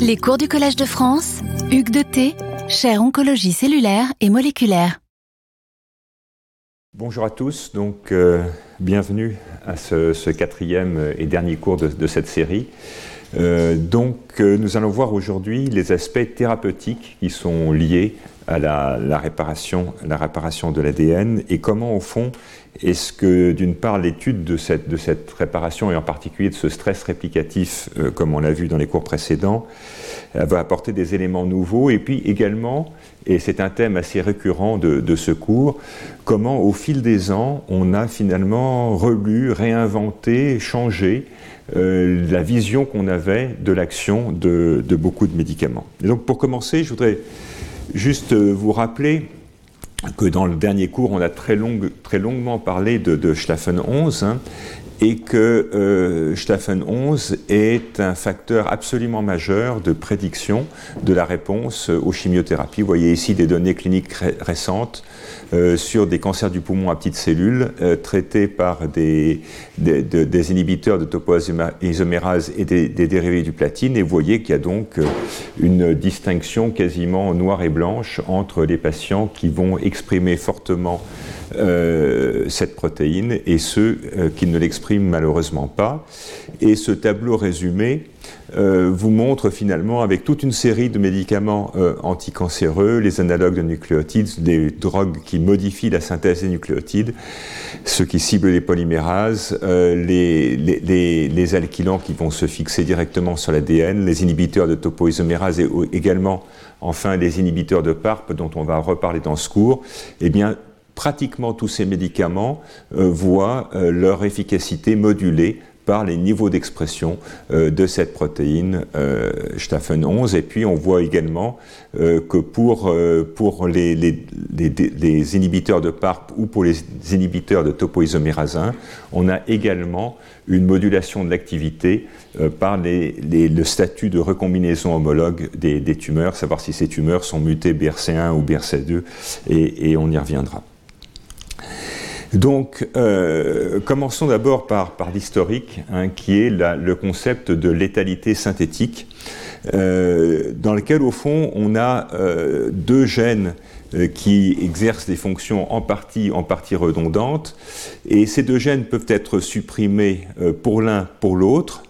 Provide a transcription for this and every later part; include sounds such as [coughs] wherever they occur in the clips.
Les cours du Collège de France, Hugues de T, chaire oncologie cellulaire et moléculaire. Bonjour à tous, donc euh, bienvenue à ce, quatrième et dernier cours de, cette série. Euh, donc euh, nous allons voir aujourd'hui les aspects thérapeutiques qui sont liés à la, réparation, la réparation de l'ADN et comment au fond est-ce que d'une part l'étude de cette, de cette et en particulier de ce stress réplicatif euh, comme on l'a vu dans les cours précédents va apporter des éléments nouveaux et puis également et c'est un thème assez récurrent de, ce cours, comment au fil des ans on a finalement relu, réinventé, changé euh, la vision qu'on avait de l'action de, de, beaucoup de médicaments. Et donc pour commencer, je voudrais Juste euh, vous rappeler que dans le dernier cours, on a très, longuement parlé de, de Schlaffen 11, et que euh, 11 est un facteur absolument majeur de prédiction de la réponse aux chimiothérapies. Vous voyez ici des données cliniques récentes euh, sur des cancers du poumon à petites cellules euh, traités par des, des, inhibiteurs de topoisomérase et des, dérivés du platine. Et vous voyez qu'il y a donc euh, une distinction quasiment noire et blanche entre les patients qui vont exprimer fortement euh, cette protéine et ceux euh, qui ne l'expriment malheureusement pas. Et ce tableau résumé euh, vous montre finalement avec toute une série de médicaments anticancéreux, les analogues de nucléotides, des drogues qui modifient la synthèse des nucléotides, ceux qui ciblent les polymérases, les, alkylants qui vont se fixer directement sur l'ADN, les inhibiteurs de topoisomérase et également enfin les inhibiteurs de PARP dont on va reparler dans ce cours, eh bien pratiquement tous ces médicaments euh, voient euh, leur efficacité modulée par les niveaux d'expression euh, de cette protéine euh, 11. Et puis on voit également que pour, les, inhibiteurs de PARP ou pour les inhibiteurs de topoisomérase 1, on a également une modulation de l'activité par le statut de recombinaison homologue des, tumeurs, savoir si ces tumeurs sont mutées BRC1 ou BRC2, et on y reviendra. Donc, euh, commençons d'abord par, l'historique, hein, qui est le concept de létalité synthétique, euh, dans lequel, au fond, on a euh, deux gènes qui exercent des fonctions en partie, en partie redondantes, et ces deux gènes peuvent être supprimés pour l'un, pour l'autre,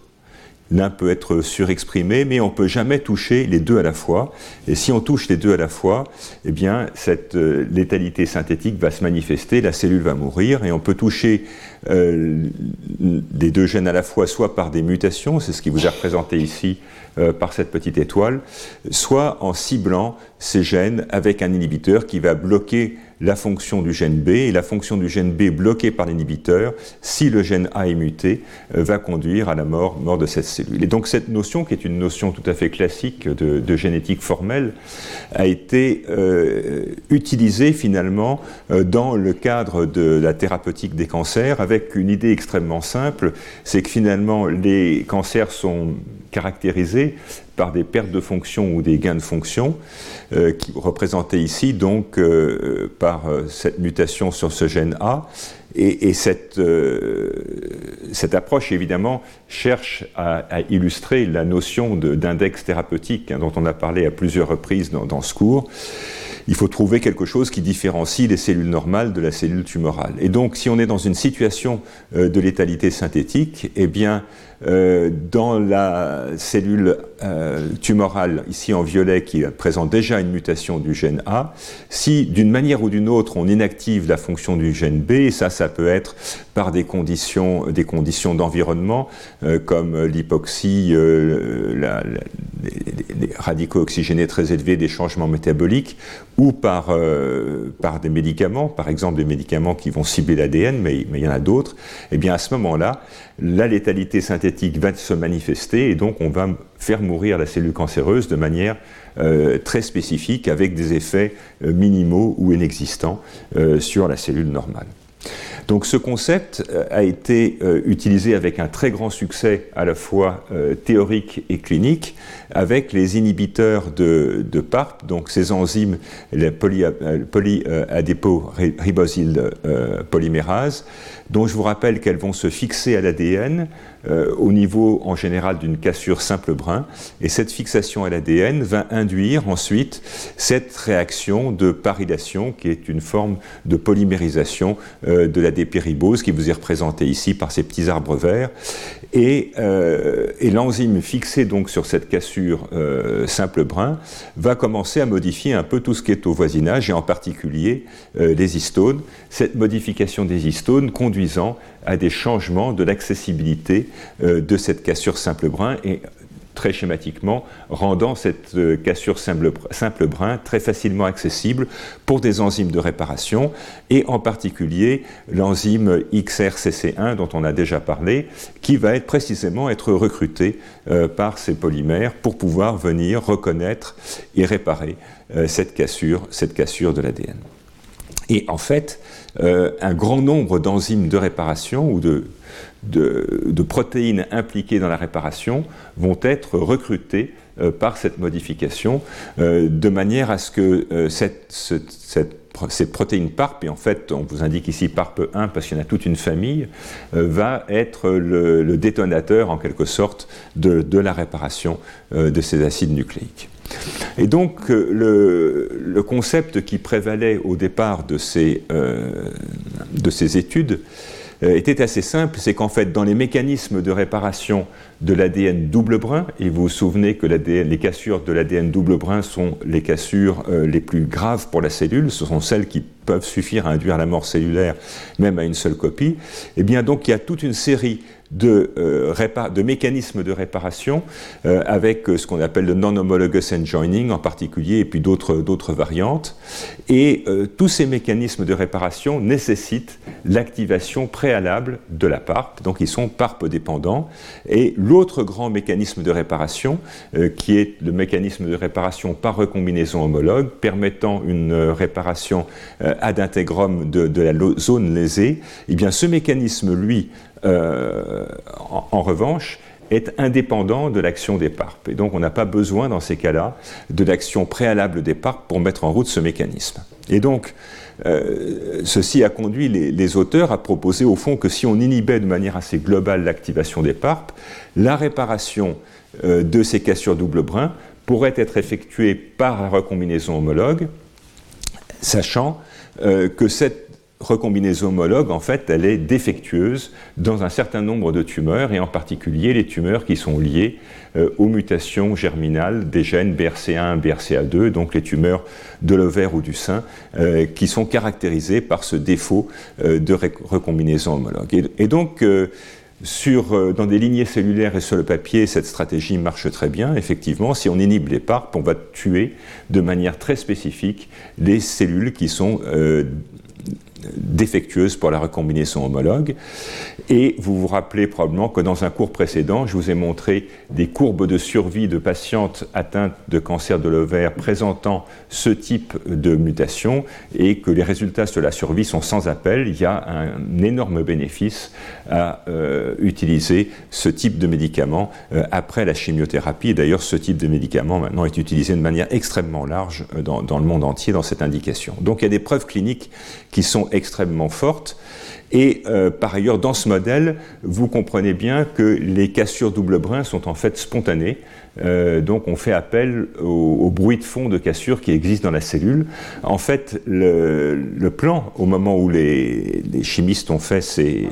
L'un peut être surexprimé, mais on peut jamais toucher les deux à la fois. Et si on touche les deux à la fois, eh bien, cette euh, létalité synthétique va se manifester, la cellule va mourir, et on peut toucher euh, les deux gènes à la fois, soit par des mutations, c'est ce qui vous est représenté ici euh, par cette petite étoile, soit en ciblant ces gènes avec un inhibiteur qui va bloquer la fonction du gène B, et la fonction du gène B bloquée par l'inhibiteur, si le gène A est muté, euh, va conduire à la mort, mort de cette cellule. Et donc cette notion, qui est une notion tout à fait classique de, génétique formelle, a été euh, utilisée finalement euh, dans le cadre de la thérapeutique des cancers, avec une idée extrêmement simple, c'est que finalement les cancers sont caractérisés par des pertes de fonction ou des gains de fonction, euh, qui représentés ici donc euh, par euh, cette mutation sur ce gène A. Et, cette, cette, approche, évidemment, cherche à, illustrer la notion d'index thérapeutique hein, dont on a parlé à plusieurs reprises dans, dans ce cours il faut trouver quelque chose qui différencie les cellules normales de la cellule tumorale. Et donc, si on est dans une situation de létalité synthétique, eh bien, dans la cellule euh, tumorale, ici en violet, qui présente déjà une mutation du gène A, si d'une manière ou d'une autre on inactive la fonction du gène B, et ça, ça peut être par des conditions, des conditions d'environnement, comme l'hypoxie, les, radicaux oxygénés très élevés, des changements métaboliques, ou par, euh, par des médicaments, par exemple des médicaments qui vont cibler l'ADN, mais, mais, il y en a d'autres, et eh bien à ce moment-là, la létalité synthétique va se manifester et donc on va faire mourir la cellule cancéreuse de manière euh, très spécifique avec des effets euh, minimaux ou inexistants sur la cellule normale. Donc ce concept euh, a été euh, utilisé avec un très grand succès à la fois euh, théorique et clinique avec les inhibiteurs de, PARP, donc ces enzymes, les polyadépo-ribosyl polymérase, dont je vous rappelle qu'elles vont se fixer à l'ADN euh, au niveau en général d'une cassure simple brin. Et cette fixation à l'ADN va induire ensuite cette réaction de parylation qui est une forme de polymérisation euh, de la dépéribose qui vous est représentée ici par ces petits arbres verts. Et, euh, et l'enzyme fixée donc sur cette cassure simple brin va commencer à modifier un peu tout ce qui est au voisinage et en particulier les histones. Cette modification des histones conduisant à des changements de l'accessibilité euh, de cette cassure simple brin et très schématiquement, rendant cette euh, cassure simple, simple brin très facilement accessible pour des enzymes de réparation, et en particulier l'enzyme XRCC1 dont on a déjà parlé, qui va être précisément être recruté euh, par ces polymères pour pouvoir venir reconnaître et réparer cette cassure, cette cassure de l'ADN. Et en fait, euh, un grand nombre d'enzymes de réparation ou de, protéines impliquées dans la réparation vont être recrutées euh, par cette modification euh, de manière à ce que cette, protéine PARP, et en fait on vous indique ici PARP1 parce qu'il y en a toute une famille, va être le, détonateur en quelque sorte de la réparation de ces acides nucléiques. Et donc euh, le, concept qui prévalait au départ de ces, euh, études euh, était assez simple, c'est qu'en fait dans les mécanismes de réparation de l'ADN double brin, et vous vous souvenez que les cassures de l'ADN double brin sont les cassures les plus graves pour la cellule, ce sont celles qui peuvent suffire à induire la mort cellulaire même à une seule copie, et eh bien donc il y a toute une série de, euh, de mécanismes de réparation euh, avec euh, ce qu'on appelle le non-homologous enjoining en particulier et puis d'autres variantes. Et tous ces mécanismes de réparation nécessitent l'activation préalable de la PARP, donc ils sont PARP dépendants. Et l'autre grand mécanisme de réparation, qui est le mécanisme de réparation par recombinaison homologue, permettant une réparation ad intégrum de, de la zone lésée, eh bien ce mécanisme, lui, euh, en, revanche, est indépendant de l'action des PARP. Et donc on n'a pas besoin dans ces cas-là de l'action préalable des PARP pour mettre en route ce mécanisme. Et donc euh, ceci a conduit les, auteurs à proposer au fond que si on inhibait de manière assez globale l'activation des PARP, la réparation euh, de ces cassures double brin pourrait être effectuée par la recombinaison homologue, sachant que cette recombinaison homologue, en fait, elle est défectueuse dans un certain nombre de tumeurs, et en particulier les tumeurs qui sont liées euh, aux mutations germinales des gènes BRCA1, BRCA2, donc les tumeurs de l'ovaire ou du sein, euh, qui sont caractérisées par ce défaut euh, de recombinaison homologue. Et, donc, sur, dans des lignées cellulaires et sur le papier, cette stratégie marche très bien. Effectivement, si on inhibe les PARP, on va tuer de manière très spécifique les cellules qui sont défectueuse pour la recombinaison homologue. Et vous vous rappelez probablement que dans un cours précédent, je vous ai montré des courbes de survie de patientes atteintes de cancer de l'ovaire présentant ce type de mutation et que les résultats de la survie sont sans appel. Il y a un énorme bénéfice à euh, utiliser ce type de médicament euh, après la chimiothérapie. D'ailleurs, ce type de médicament maintenant est utilisé de manière extrêmement large euh, dans, dans le monde entier dans cette indication. Donc il y a des preuves cliniques qui sont extrêmement forte. Et euh, par ailleurs, dans ce modèle, vous comprenez bien que les cassures double brin sont en fait spontanées. Euh, donc on fait appel au, bruit de fond de cassure qui existe dans la cellule. En fait, le, plan, au moment où les, chimistes ont fait ces,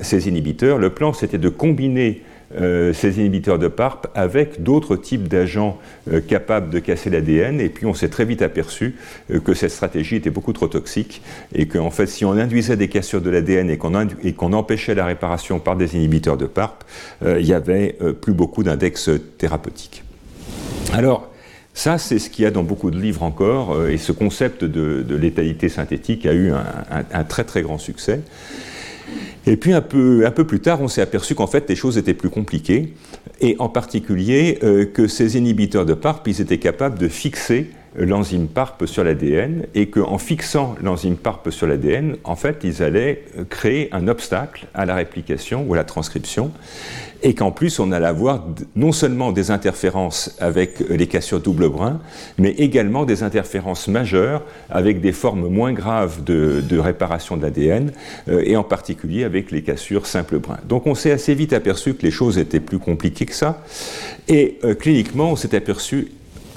ces inhibiteurs, le plan c'était de combiner euh, ces inhibiteurs de PARP avec d'autres types d'agents euh, capables de casser l'ADN. Et puis on s'est très vite aperçu euh, que cette stratégie était beaucoup trop toxique et qu'en fait, si on induisait des cassures de l'ADN et qu'on empêchait la réparation par des inhibiteurs de PARP, il n'y avait plus beaucoup d'index thérapeutiques. Alors, ça, c'est ce qu'il y a dans beaucoup de livres encore, et ce concept de, létalité synthétique a eu un très très grand succès. Et puis un peu, un peu plus tard, on s'est aperçu qu'en fait les choses étaient plus compliquées, et en particulier euh, que ces inhibiteurs de PARP, ils étaient capables de fixer l'enzyme PARP sur l'ADN et qu'en fixant l'enzyme PARP sur l'ADN, en fait, ils allaient créer un obstacle à la réplication ou à la transcription et qu'en plus on allait avoir non seulement des interférences avec les cassures double brin, mais également des interférences majeures avec des formes moins graves de, réparation de l'ADN, euh, et en particulier avec les cassures simple brin. Donc on s'est assez vite aperçu que les choses étaient plus compliquées que ça, et euh, cliniquement on s'est aperçu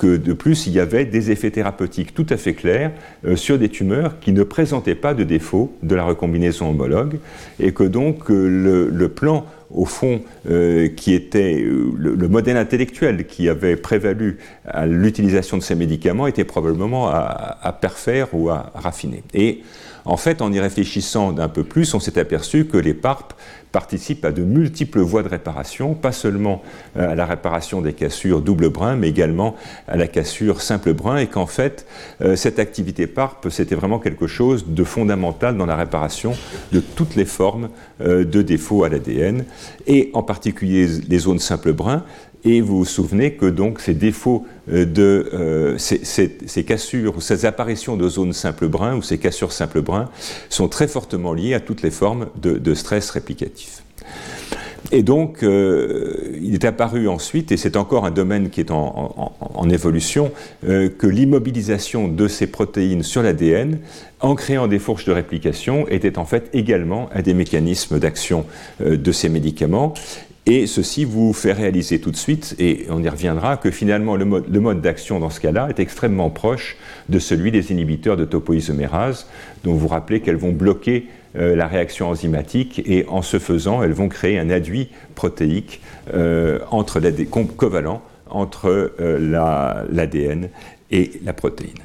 de plus, il y avait des effets thérapeutiques tout à fait clairs euh, sur des tumeurs qui ne présentaient pas de défaut de la recombinaison homologue, et que donc le plan au fond, euh, qui était euh, le, modèle intellectuel qui avait prévalu à l'utilisation de ces médicaments était probablement à, à perfaire ou à, raffiner. Et en fait, en y réfléchissant d'un peu plus, on s'est aperçu que les PARP participent à de multiples voies de réparation, pas seulement euh, à la réparation des cassures double brin, mais également à la cassure simple brin, et qu'en fait, euh, cette activité PARP, c'était vraiment quelque chose de fondamental dans la réparation de toutes les formes euh, de défauts à l'ADN, et en particulier les zones simple brin, et vous vous souvenez que donc ces défauts de ces, cassures, ces apparitions de zones simple brin ou ces cassures simple brin sont très fortement liées à toutes les formes de stress réplicatif. Et donc, euh, il est apparu ensuite, et c'est encore un domaine qui est en, évolution, euh, que l'immobilisation de ces protéines sur l'ADN, en créant des fourches de réplication, était en fait également un des mécanismes d'action euh, de ces médicaments. Et ceci vous fait réaliser tout de suite, et on y reviendra, que finalement le mode, d'action dans ce cas-là est extrêmement proche de celui des inhibiteurs de topoisomérase, dont vous rappelez qu'elles vont bloquer euh, la réaction enzymatique et en ce faisant, elles vont créer un aduit protéique euh, entre covalent entre euh, l'ADN et la protéine.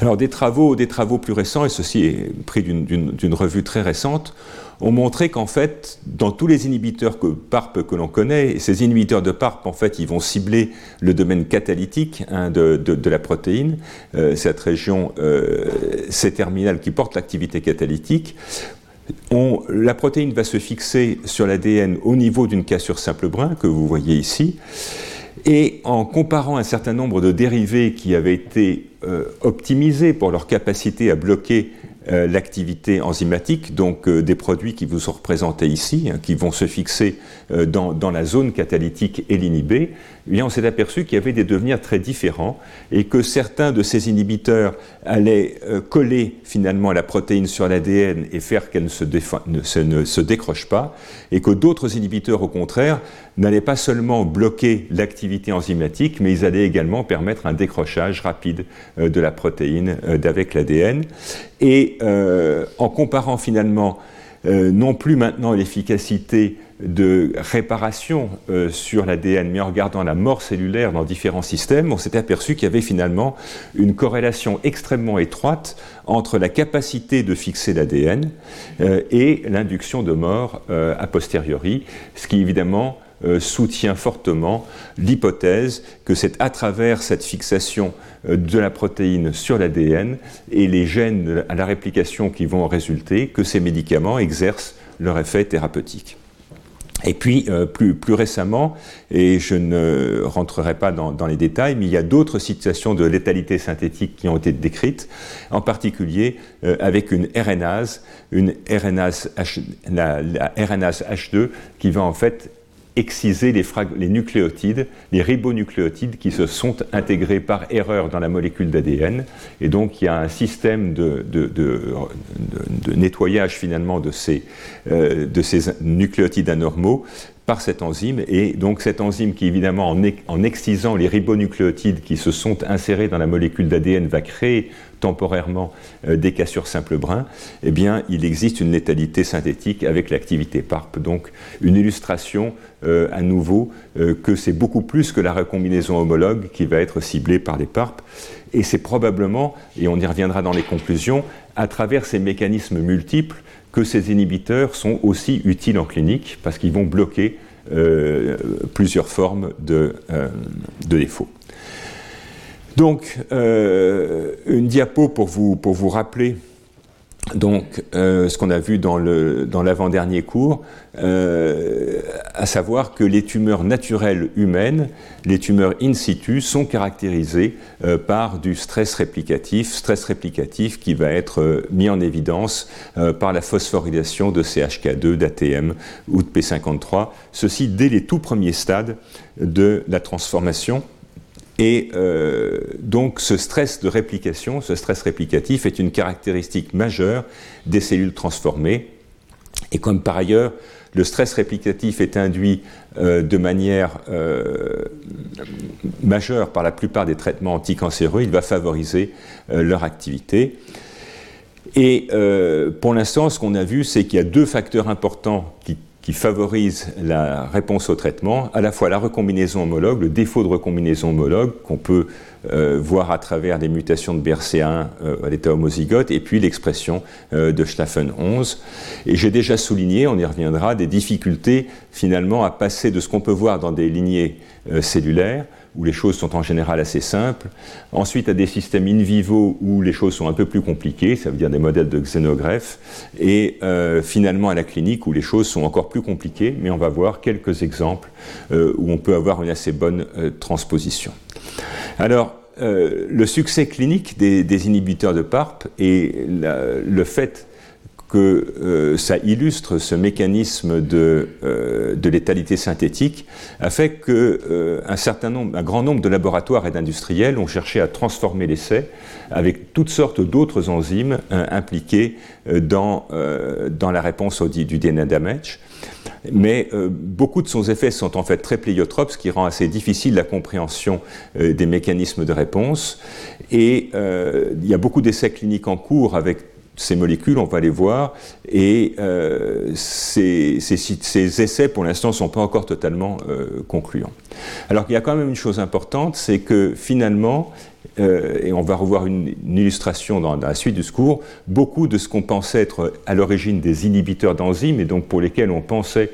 Alors des travaux, plus récents, et ceci est pris d'une revue très récente, ont montré qu'en fait, dans tous les inhibiteurs que, PARP que l'on connaît, ces inhibiteurs de PARP, en fait, ils vont cibler le domaine catalytique hein, de, la protéine, euh, cette région euh, C-terminale qui porte l'activité catalytique. la protéine va se fixer sur l'ADN au niveau d'une cassure simple brin que vous voyez ici. Et en comparant un certain nombre de dérivés qui avaient été euh, optimisés pour leur capacité à bloquer euh, l'activité enzymatique, donc euh, des produits qui vous sont représentés ici, hein, qui vont se fixer euh, dans, la zone catalytique et l'inhiber, eh on s'est aperçu qu'il y avait des devenirs très différents et que certains de ces inhibiteurs allaient coller finalement la protéine sur l'ADN et faire qu'elle ne se, décroche pas, et que d'autres inhibiteurs, au contraire, n'allaient pas seulement bloquer l'activité enzymatique, mais ils allaient également permettre un décrochage rapide de la protéine d'avec l'ADN. Et euh, en comparant finalement euh, non plus maintenant l'efficacité de réparation euh, sur l'ADN, mais en regardant la mort cellulaire dans différents systèmes, on s'est aperçu qu'il y avait finalement une corrélation extrêmement étroite entre la capacité de fixer l'ADN et l'induction de mort a posteriori, ce qui évidemment euh, soutient fortement l'hypothèse que c'est à travers cette fixation euh, de la protéine sur l'ADN et les gènes à la réplication qui vont en résulter que ces médicaments exercent leur effet thérapeutique. Et puis, euh, plus, plus, récemment, et je ne rentrerai pas dans, les détails, mais il y a d'autres situations de létalité synthétique qui ont été décrites, en particulier avec une RNase, une la, la RNase H2, qui va en fait exciser les, nucléotides, les ribonucléotides qui se sont intégrés par erreur dans la molécule d'ADN. Et donc il y a un système de, nettoyage finalement de ces, euh, de ces nucléotides anormaux par cette enzyme. Et donc cette enzyme qui évidemment en, en excisant les ribonucléotides qui se sont insérés dans la molécule d'ADN va créer temporairement euh, des cassures simples brins, eh bien, il existe une létalité synthétique avec l'activité PARP. Donc, une illustration euh, à nouveau euh, que c'est beaucoup plus que la recombinaison homologue qui va être ciblée par les PARP. Et c'est probablement, et on y reviendra dans les conclusions, à travers ces mécanismes multiples que ces inhibiteurs sont aussi utiles en clinique parce qu'ils vont bloquer plusieurs formes de, de défauts. Donc, euh, une diapo pour vous, pour vous rappeler donc, euh, ce qu'on a vu dans l'avant-dernier cours, euh, à savoir que les tumeurs naturelles humaines, les tumeurs in situ, sont caractérisées euh, par du stress réplicatif, stress réplicatif qui va être mis en évidence par la phosphorylation de CHK2, d'ATM ou de P53, ceci dès les tout premiers stades de la transformation et euh, donc ce stress de réplication, ce stress réplicatif est une caractéristique majeure des cellules transformées. Et comme par ailleurs, le stress réplicatif est induit euh, de manière euh, majeure par la plupart des traitements anticancéreux, il va favoriser leur activité. Et pour l'instant, ce qu'on a vu, c'est qu'il y a deux facteurs importants qui qui favorise la réponse au traitement, à la fois la recombinaison homologue, le défaut de recombinaison homologue qu'on peut euh, voir à travers des mutations de BRCA1 euh, à l'état homozygote, et puis l'expression euh, de Schlaffen 11. Et j'ai déjà souligné, on y reviendra, des difficultés finalement à passer de ce qu'on peut voir dans des lignées cellulaires où les choses sont en général assez simples. Ensuite, à des systèmes in vivo où les choses sont un peu plus compliquées, ça veut dire des modèles de xénogreffe. Et euh, finalement, à la clinique où les choses sont encore plus compliquées, mais on va voir quelques exemples euh, où on peut avoir une assez bonne euh, transposition. Alors, le succès clinique des, inhibiteurs de PARP et le fait que euh, ça illustre ce mécanisme de, euh, de létalité synthétique, a fait que euh, un certain nombre, un grand nombre de laboratoires et d'industriels ont cherché à transformer l'essai avec toutes sortes d'autres enzymes impliquées dans, dans la réponse au, du DNA damage. Mais beaucoup de son effets sont en fait très pléiotropes, ce qui rend assez difficile la compréhension des mécanismes de réponse. Et il y a beaucoup d'essais cliniques en cours avec ces molécules, on va les voir, et euh, ces, essais, pour l'instant, ne sont pas encore totalement euh, concluants. Alors qu'il y a quand même une chose importante, c'est que finalement, euh, et on va revoir une, illustration dans, la suite du cours, beaucoup de ce qu'on pensait être à l'origine des inhibiteurs d'enzymes, et donc pour lesquels on pensait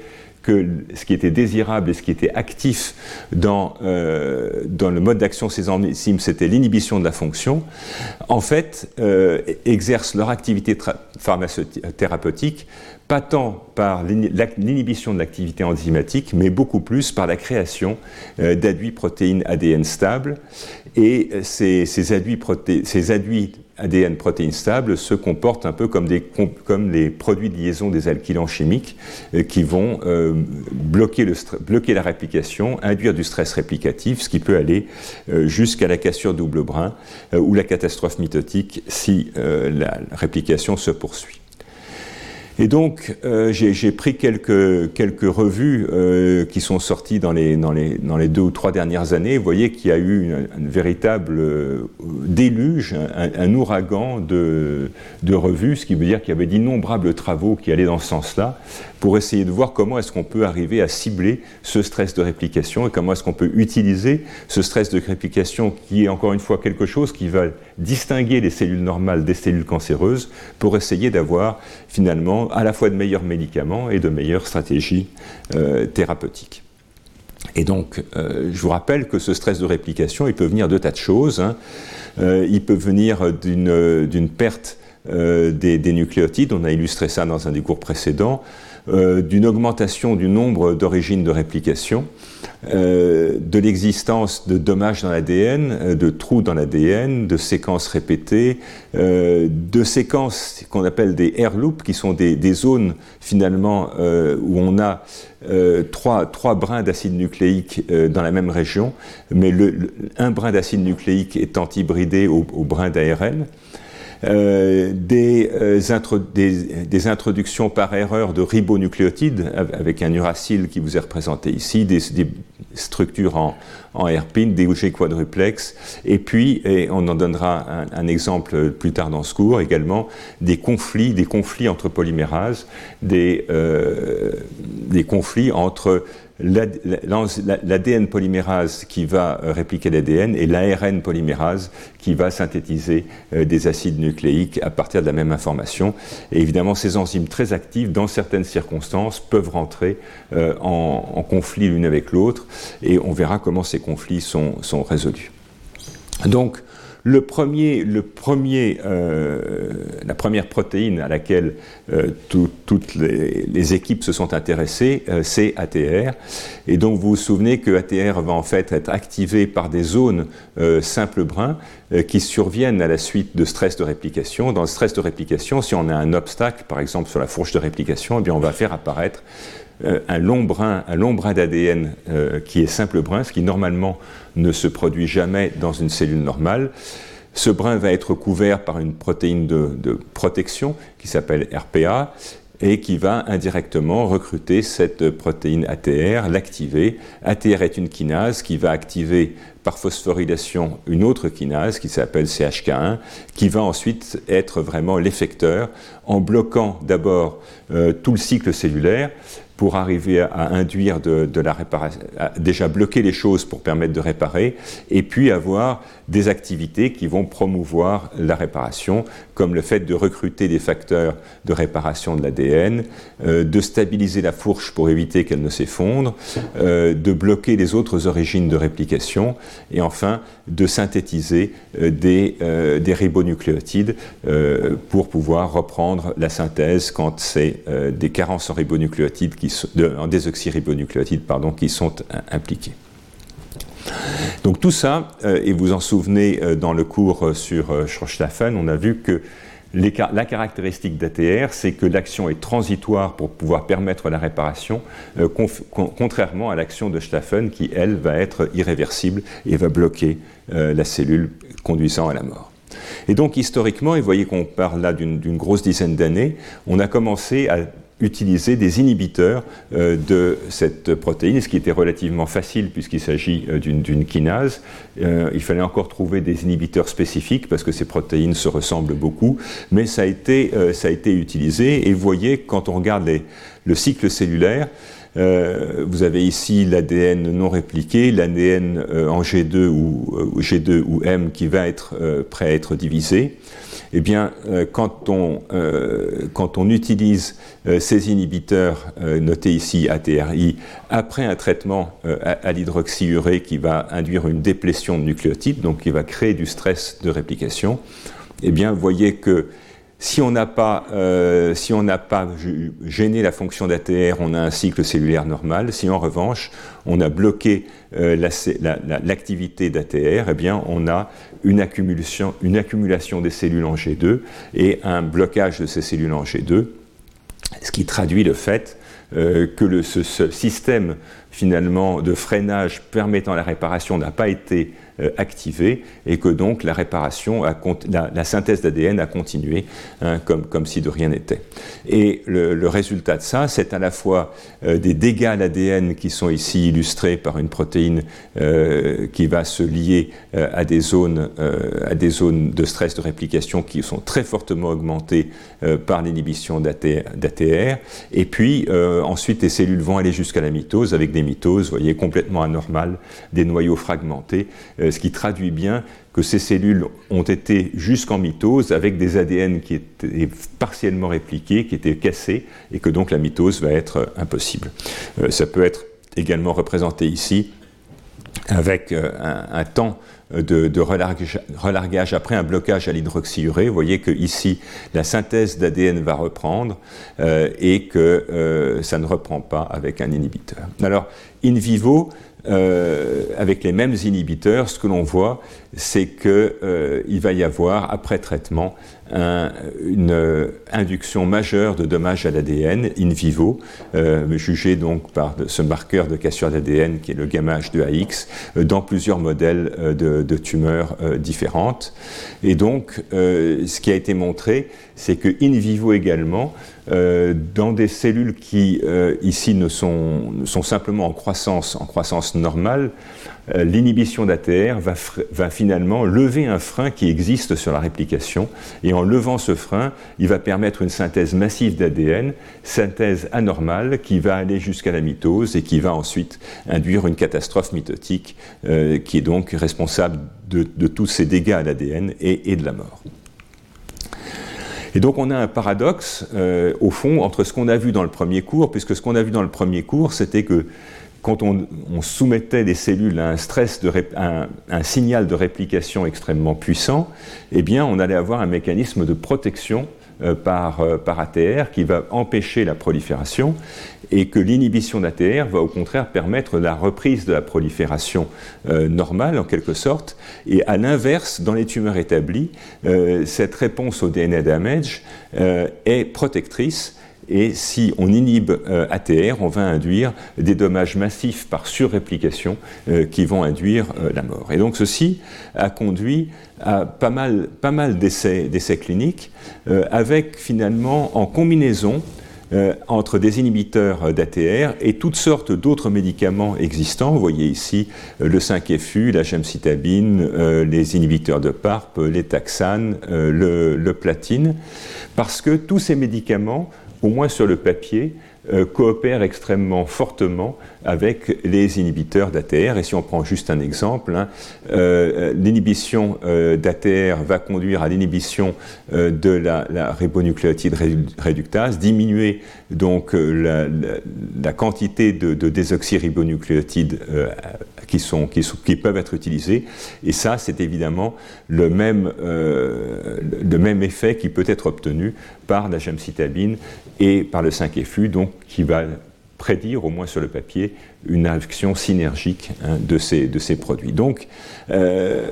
que ce qui était désirable et ce qui était actif dans, euh, le mode d'action de ces enzymes, c'était l'inhibition de la fonction, en fait, euh, exercent leur activité thérapeutique pas tant par l'inhibition de l'activité enzymatique, mais beaucoup plus par la création euh, d'adduits protéines ADN stables. Et ces, ces, adduits, ces adduits ADN protéines stables se comportent un peu comme, les produits de liaison des alkylants chimiques euh, qui vont euh, bloquer, la réplication, induire du stress réplicatif, ce qui peut aller euh, jusqu'à la cassure double brin ou la catastrophe mitotique si la réplication se poursuit. Et donc, euh, j'ai pris quelques, revues euh, qui sont sorties dans les, deux ou trois dernières années. Vous voyez qu'il y a eu un véritable euh, déluge, un, ouragan de, de, revues, ce qui veut dire qu'il y avait d'innombrables travaux qui allaient dans ce sens-là, pour essayer de voir comment est-ce qu'on peut arriver à cibler ce stress de réplication et comment est-ce qu'on peut utiliser ce stress de réplication qui est encore une fois quelque chose qui va distinguer les cellules normales des cellules cancéreuses pour essayer d'avoir finalement à la fois de meilleurs médicaments et de meilleures stratégies euh, thérapeutiques. Et donc, euh, je vous rappelle que ce stress de réplication, il peut venir de tas de choses. Hein. Euh, il peut venir d'une perte des, des, nucléotides, on a illustré ça dans un des cours précédents, euh, d'une augmentation du nombre d'origines de réplication, euh, de l'existence de dommages dans l'ADN, euh, de trous dans l'ADN, de séquences répétées, de séquences qu'on appelle des air loops, qui sont des, zones finalement où on a trois, trois, brins d'acide nucléique dans la même région, mais un brin d'acide nucléique étant hybridé au, au brin d'ARN. Euh, euh, des, introductions par erreur de ribonucléotides avec un uracile qui vous est représenté ici, des, structures en, en des G quadruplex, et puis, et on en donnera un, exemple plus tard dans ce cours également, des conflits, des conflits entre polymérases, des, euh, des conflits entre l'ADN polymérase qui va euh, répliquer l'ADN et l'ARN polymérase qui va synthétiser euh, des acides nucléiques à partir de la même information. Et évidemment, ces enzymes très actives, dans certaines circonstances, peuvent rentrer euh, en, conflit l'une avec l'autre et on verra comment ces conflits sont, sont résolus. Donc, Le premier, euh, la première protéine à laquelle euh, toutes les, équipes se sont intéressées, euh, c'est ATR. Et donc vous vous souvenez que ATR va en fait être activé par des zones simples brun qui surviennent à la suite de stress de réplication. Dans le stress de réplication, si on a un obstacle, par exemple sur la fourche de réplication, eh bien on va faire apparaître un long brin, un d'ADN qui est simple brin, ce qui normalement ne se produit jamais dans une cellule normale. Ce brin va être couvert par une protéine de, protection qui s'appelle RPA et qui va indirectement recruter cette protéine ATR, l'activer. ATR est une kinase qui va activer par phosphorylation une autre kinase qui s'appelle CHK1, qui va ensuite être vraiment l'effecteur en bloquant d'abord euh, tout le cycle cellulaire, pour arriver à induire de, la réparation, déjà bloquer les choses pour permettre de réparer, et puis avoir des activités qui vont promouvoir la réparation, comme le fait de recruter des facteurs de réparation de l'ADN, euh, de stabiliser la fourche pour éviter qu'elle ne s'effondre, euh, de bloquer les autres origines de réplication, et enfin de synthétiser euh, des, des, ribonucléotides pour pouvoir reprendre la synthèse quand c'est des carences en ribonucléotides qui en désoxyribonucléotides pardon, qui sont impliqués. Donc tout ça, euh, et vous en souvenez euh, dans le cours euh, sur Schrochtlaffen, on a vu que la caractéristique d'ATR, c'est que l'action est transitoire pour pouvoir permettre la réparation, contrairement à l'action de Staffen qui, elle, va être irréversible et va bloquer la cellule conduisant à la mort. Et donc historiquement, et vous voyez qu'on parle là d'une grosse dizaine d'années, on a commencé à utiliser des inhibiteurs euh, de cette protéine, ce qui était relativement facile puisqu'il s'agit euh, d'une kinase. Euh, il fallait encore trouver des inhibiteurs spécifiques parce que ces protéines se ressemblent beaucoup, mais ça a été, ça a été utilisé et vous voyez quand on regarde le cycle cellulaire, vous avez ici l'ADN non répliqué, l'ADN en G2 ou, G2 ou M qui va être prêt à être divisé eh bien, euh, quand, on, euh, quand, on, utilise euh, ces inhibiteurs, notés ici ATRI, après un traitement à, l'hydroxyurée qui va induire une déplétion de nucléotides, donc qui va créer du stress de réplication, eh bien, vous voyez que si on n'a pas, pas, gêné la fonction d'ATR, on a un cycle cellulaire normal. Si en revanche, on a bloqué l'activité d'ATR, eh on a une accumulation, des cellules en G2 et un blocage de ces cellules en G2, ce qui traduit le fait euh, que ce, système finalement de freinage permettant la réparation n'a pas été euh, activé et que donc la réparation, la, synthèse d'ADN a continué hein, comme, comme, si de rien n'était. Et le, résultat de ça, c'est à la fois euh, des dégâts à l'ADN qui sont ici illustrés par une protéine euh, qui va se lier à, des zones, à des zones de stress de réplication qui sont très fortement augmentées par l'inhibition d'ATR. Et puis ensuite, les cellules vont aller jusqu'à la mitose avec des mitoses, vous voyez, complètement anormales, des noyaux fragmentés euh, ce qui traduit bien que ces cellules ont été jusqu'en mitose avec des ADN qui étaient partiellement répliqués, qui étaient cassés, et que donc la mitose va être impossible. Euh, ça peut être également représenté ici avec euh, un, temps de, relargage, après un blocage à l'hydroxyurée. Vous voyez que ici la synthèse d'ADN va reprendre et que ça ne reprend pas avec un inhibiteur. Alors, in vivo, euh, avec les mêmes inhibiteurs, ce que l'on voit, c'est qu'il euh, va y avoir, après traitement, une induction majeure de dommages à l'ADN in vivo, euh, jugé donc par ce marqueur de cassure d'ADN qui est le gamma H2AX, euh, dans plusieurs modèles de, tumeurs différentes. Et donc, ce qui a été montré, c'est que in vivo également, dans des cellules qui ici ne sont, sont, simplement en croissance, en croissance normale, euh, l'inhibition d'ATR va, finalement lever un frein qui existe sur la réplication, et en levant ce frein, il va permettre une synthèse massive d'ADN, synthèse anormale qui va aller jusqu'à la mitose et qui va ensuite induire une catastrophe mitotique euh, qui est donc responsable de, tous ces dégâts à l'ADN et, de la mort. Et donc on a un paradoxe, euh, au fond, entre ce qu'on a vu dans le premier cours, puisque ce qu'on a vu dans le premier cours, c'était que quand on, soumettait des cellules à un signal de réplication extrêmement puissant, eh on allait avoir un mécanisme de protection euh, par, euh, ATR qui va empêcher la prolifération et que l'inhibition d'ATR va au contraire permettre la reprise de la prolifération euh, normale en quelque sorte. Et à l'inverse, dans les tumeurs établies, cette réponse au DNA damage est protectrice et si on inhibe ATR, on va induire des dommages massifs par surréplication qui vont induire la mort. Et donc ceci a conduit à pas mal, pas mal d'essais, cliniques, euh, avec finalement en combinaison euh, entre des inhibiteurs d'ATR et toutes sortes d'autres médicaments existants. Vous voyez ici euh, le 5FU, la gemcitabine, les inhibiteurs de PARP, les taxanes, le, platine, parce que tous ces médicaments, au moins sur le papier, coopèrent extrêmement fortement avec les inhibiteurs d'ATR. Et si on prend juste un exemple, hein, euh, l'inhibition euh, d'ATR va conduire à l'inhibition euh, de la, ribonucléotide réductase, diminuer donc la, quantité de, désoxyribonucléotides qui, sont, qui, peuvent être utilisés. Et ça, c'est évidemment le même, le même effet qui peut être obtenu par la gemcitabine et par le 5FU, donc qui va prédire, au moins sur le papier, une action synergique hein, de, ces, de, ces, produits. Donc, euh,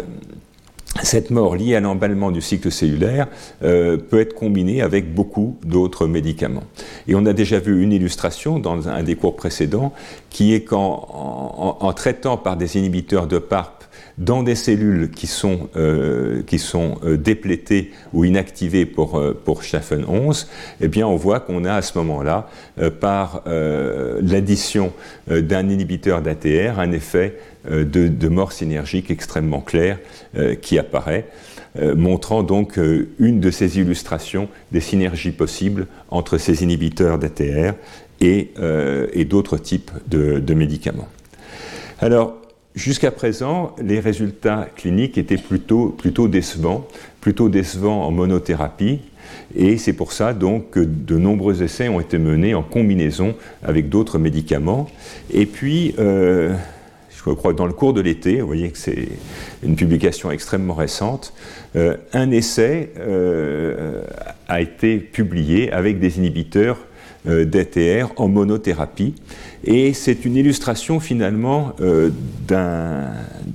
cette mort liée à l'emballement du cycle cellulaire euh, peut être combinée avec beaucoup d'autres médicaments. Et on a déjà vu une illustration dans un des cours précédents qui est qu'en en, traitant par des inhibiteurs de PARP dans des cellules qui sont, euh, qui sont euh, déplétées ou inactivées pour, euh, pour 11, eh bien on voit qu'on a à ce moment-là, par l'addition d'un inhibiteur d'ATR, un effet de, de, mort synergique extrêmement clair qui apparaît. montrant donc une de ces illustrations des synergies possibles entre ces inhibiteurs d'ATR et, et d'autres types de, de médicaments. Alors, Jusqu'à présent, les résultats cliniques étaient plutôt, décevants, plutôt décevants en monothérapie, et c'est pour ça donc que de nombreux essais ont été menés en combinaison avec d'autres médicaments. Et puis, euh, je crois que dans le cours de l'été, vous voyez que c'est une publication extrêmement récente, euh, un essai euh, a été publié avec des inhibiteurs d'ATR en monothérapie. Et c'est une illustration finalement euh,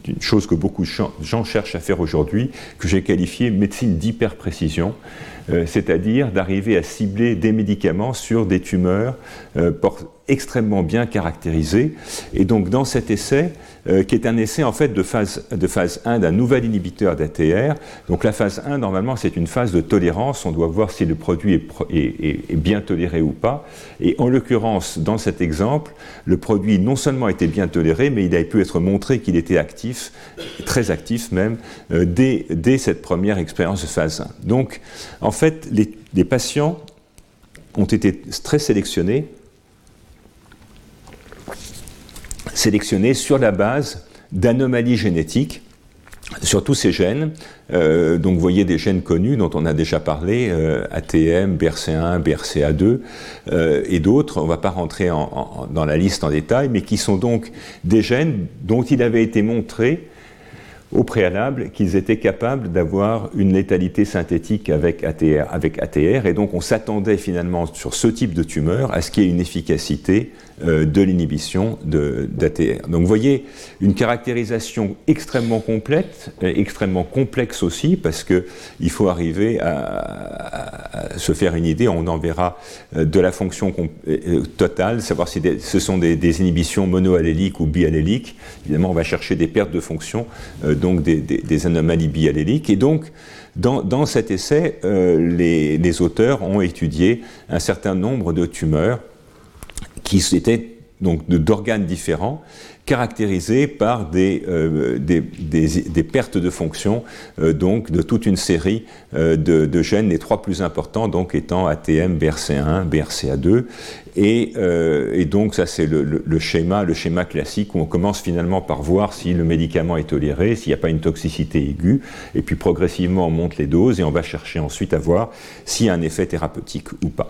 d'une chose que beaucoup de gens cherchent à faire aujourd'hui, que j'ai qualifiée médecine d'hyperprécision, euh, c'est-à-dire d'arriver à cibler des médicaments sur des tumeurs euh, extrêmement bien caractérisées. Et donc dans cet essai, euh, qui est un essai en fait de phase, de phase 1 d'un nouvel inhibiteur d'ATR. Donc la phase 1, normalement, c'est une phase de tolérance. On doit voir si le produit est, bien toléré ou pas. Et en l'occurrence, dans cet exemple, le produit non seulement était bien toléré, mais il a pu être montré qu'il était actif, très actif même, euh, dès, dès, cette première expérience de phase 1. Donc, en fait, les patients ont été très sélectionnés sélectionnés sur la base d'anomalies génétiques sur tous ces gènes. Euh, donc vous voyez des gènes connus dont on a déjà parlé, euh, ATM, BRCA1, BRCA2 euh, et d'autres. On ne va pas rentrer dans la liste en détail, mais qui sont donc des gènes dont il avait été montré au préalable qu'ils étaient capables d'avoir une létalité synthétique avec ATR, et donc on s'attendait finalement sur ce type de tumeur à ce qu'il y ait une efficacité de l'inhibition d'ATR. Donc vous voyez une caractérisation extrêmement complète, extrêmement complexe aussi, parce qu'il faut arriver à, se faire une idée, on en verra, euh, de la fonction euh, totale, savoir si ce sont des, inhibitions monoalléliques ou bialléliques. Évidemment, on va chercher des pertes de fonction donc des, anomalies bialléliques. Et donc, dans, cet essai, euh, les, auteurs ont étudié un certain nombre de tumeurs qui étaient donc d'organes différents caractérisés par des, euh, pertes de fonction euh, donc de toute une série euh, de, gènes, les trois plus importants donc étant ATM, BRCA1, BRCA2. Et, et donc ça c'est le, schéma, le schéma classique où on commence finalement par voir si le médicament est toléré, s'il n'y a pas une toxicité aiguë, et puis progressivement on monte les doses et on va chercher ensuite à voir s'il y a un effet thérapeutique ou pas.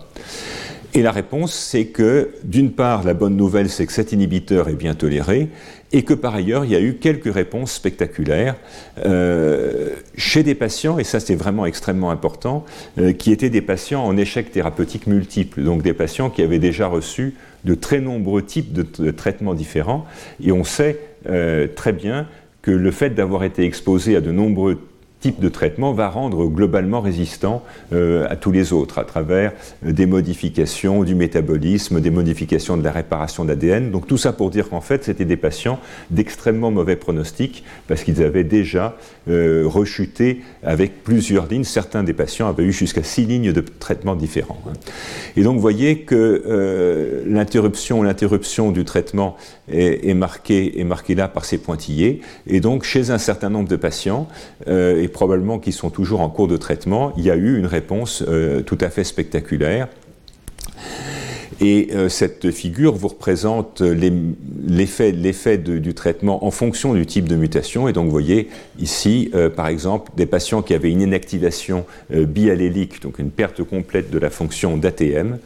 Et la réponse, c'est que d'une part, la bonne nouvelle, c'est que cet inhibiteur est bien toléré, et que par ailleurs, il y a eu quelques réponses spectaculaires euh, chez des patients, et ça c'est vraiment extrêmement important, euh, qui étaient des patients en échec thérapeutique multiple, donc des patients qui avaient déjà reçu de très nombreux types de, traitements différents, et on sait euh, très bien que le fait d'avoir été exposé à de nombreux type de traitement va rendre globalement résistant euh, à tous les autres à travers euh, des modifications du métabolisme, des modifications de la réparation d'ADN. Donc tout ça pour dire qu'en fait c'était des patients d'extrêmement mauvais pronostic parce qu'ils avaient déjà euh, rechuté avec plusieurs lignes. Certains des patients avaient eu jusqu'à six lignes de traitement différents. Hein. Et donc vous voyez que l'interruption, l'interruption du traitement est, marquée, est marquée là par ces pointillés. Et donc chez un certain nombre de patients, probablement qui sont toujours en cours de traitement, il y a eu une réponse euh, tout à fait spectaculaire. Et euh, cette figure vous représente l'effet du traitement en fonction du type de mutation. Et donc vous voyez ici, euh, par exemple, des patients qui avaient une inactivation euh, biallélique, donc une perte complète de la fonction d'ATM.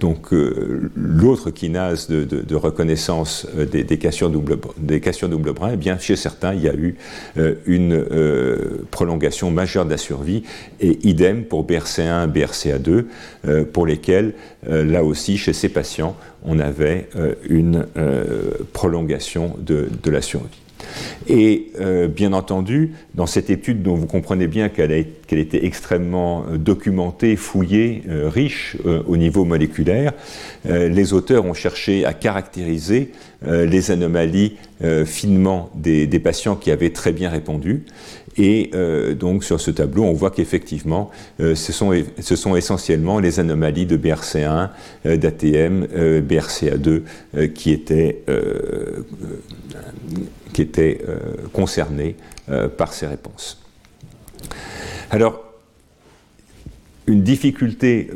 donc l'autre kinase de, de, reconnaissance des, cations double, des eh bien chez certains, il y a eu une prolongation majeure de la survie. Et idem pour BRCA1, BRCA2, pour les lesquels, euh, là aussi, chez ces patients, on avait euh, une euh, prolongation de, la survie. Et bien entendu, dans cette étude dont vous comprenez bien qu'elle était extrêmement documentée, fouillée, riche au niveau moléculaire, les auteurs ont cherché à caractériser les anomalies finement des, des, patients qui avaient très bien répondu. Et euh, donc sur ce tableau, on voit qu'effectivement, euh, ce, sont, essentiellement les anomalies de BRCA1, euh, d'ATM, BRCA2 qui étaient, qui étaient concernées par ces réponses. Alors, une difficulté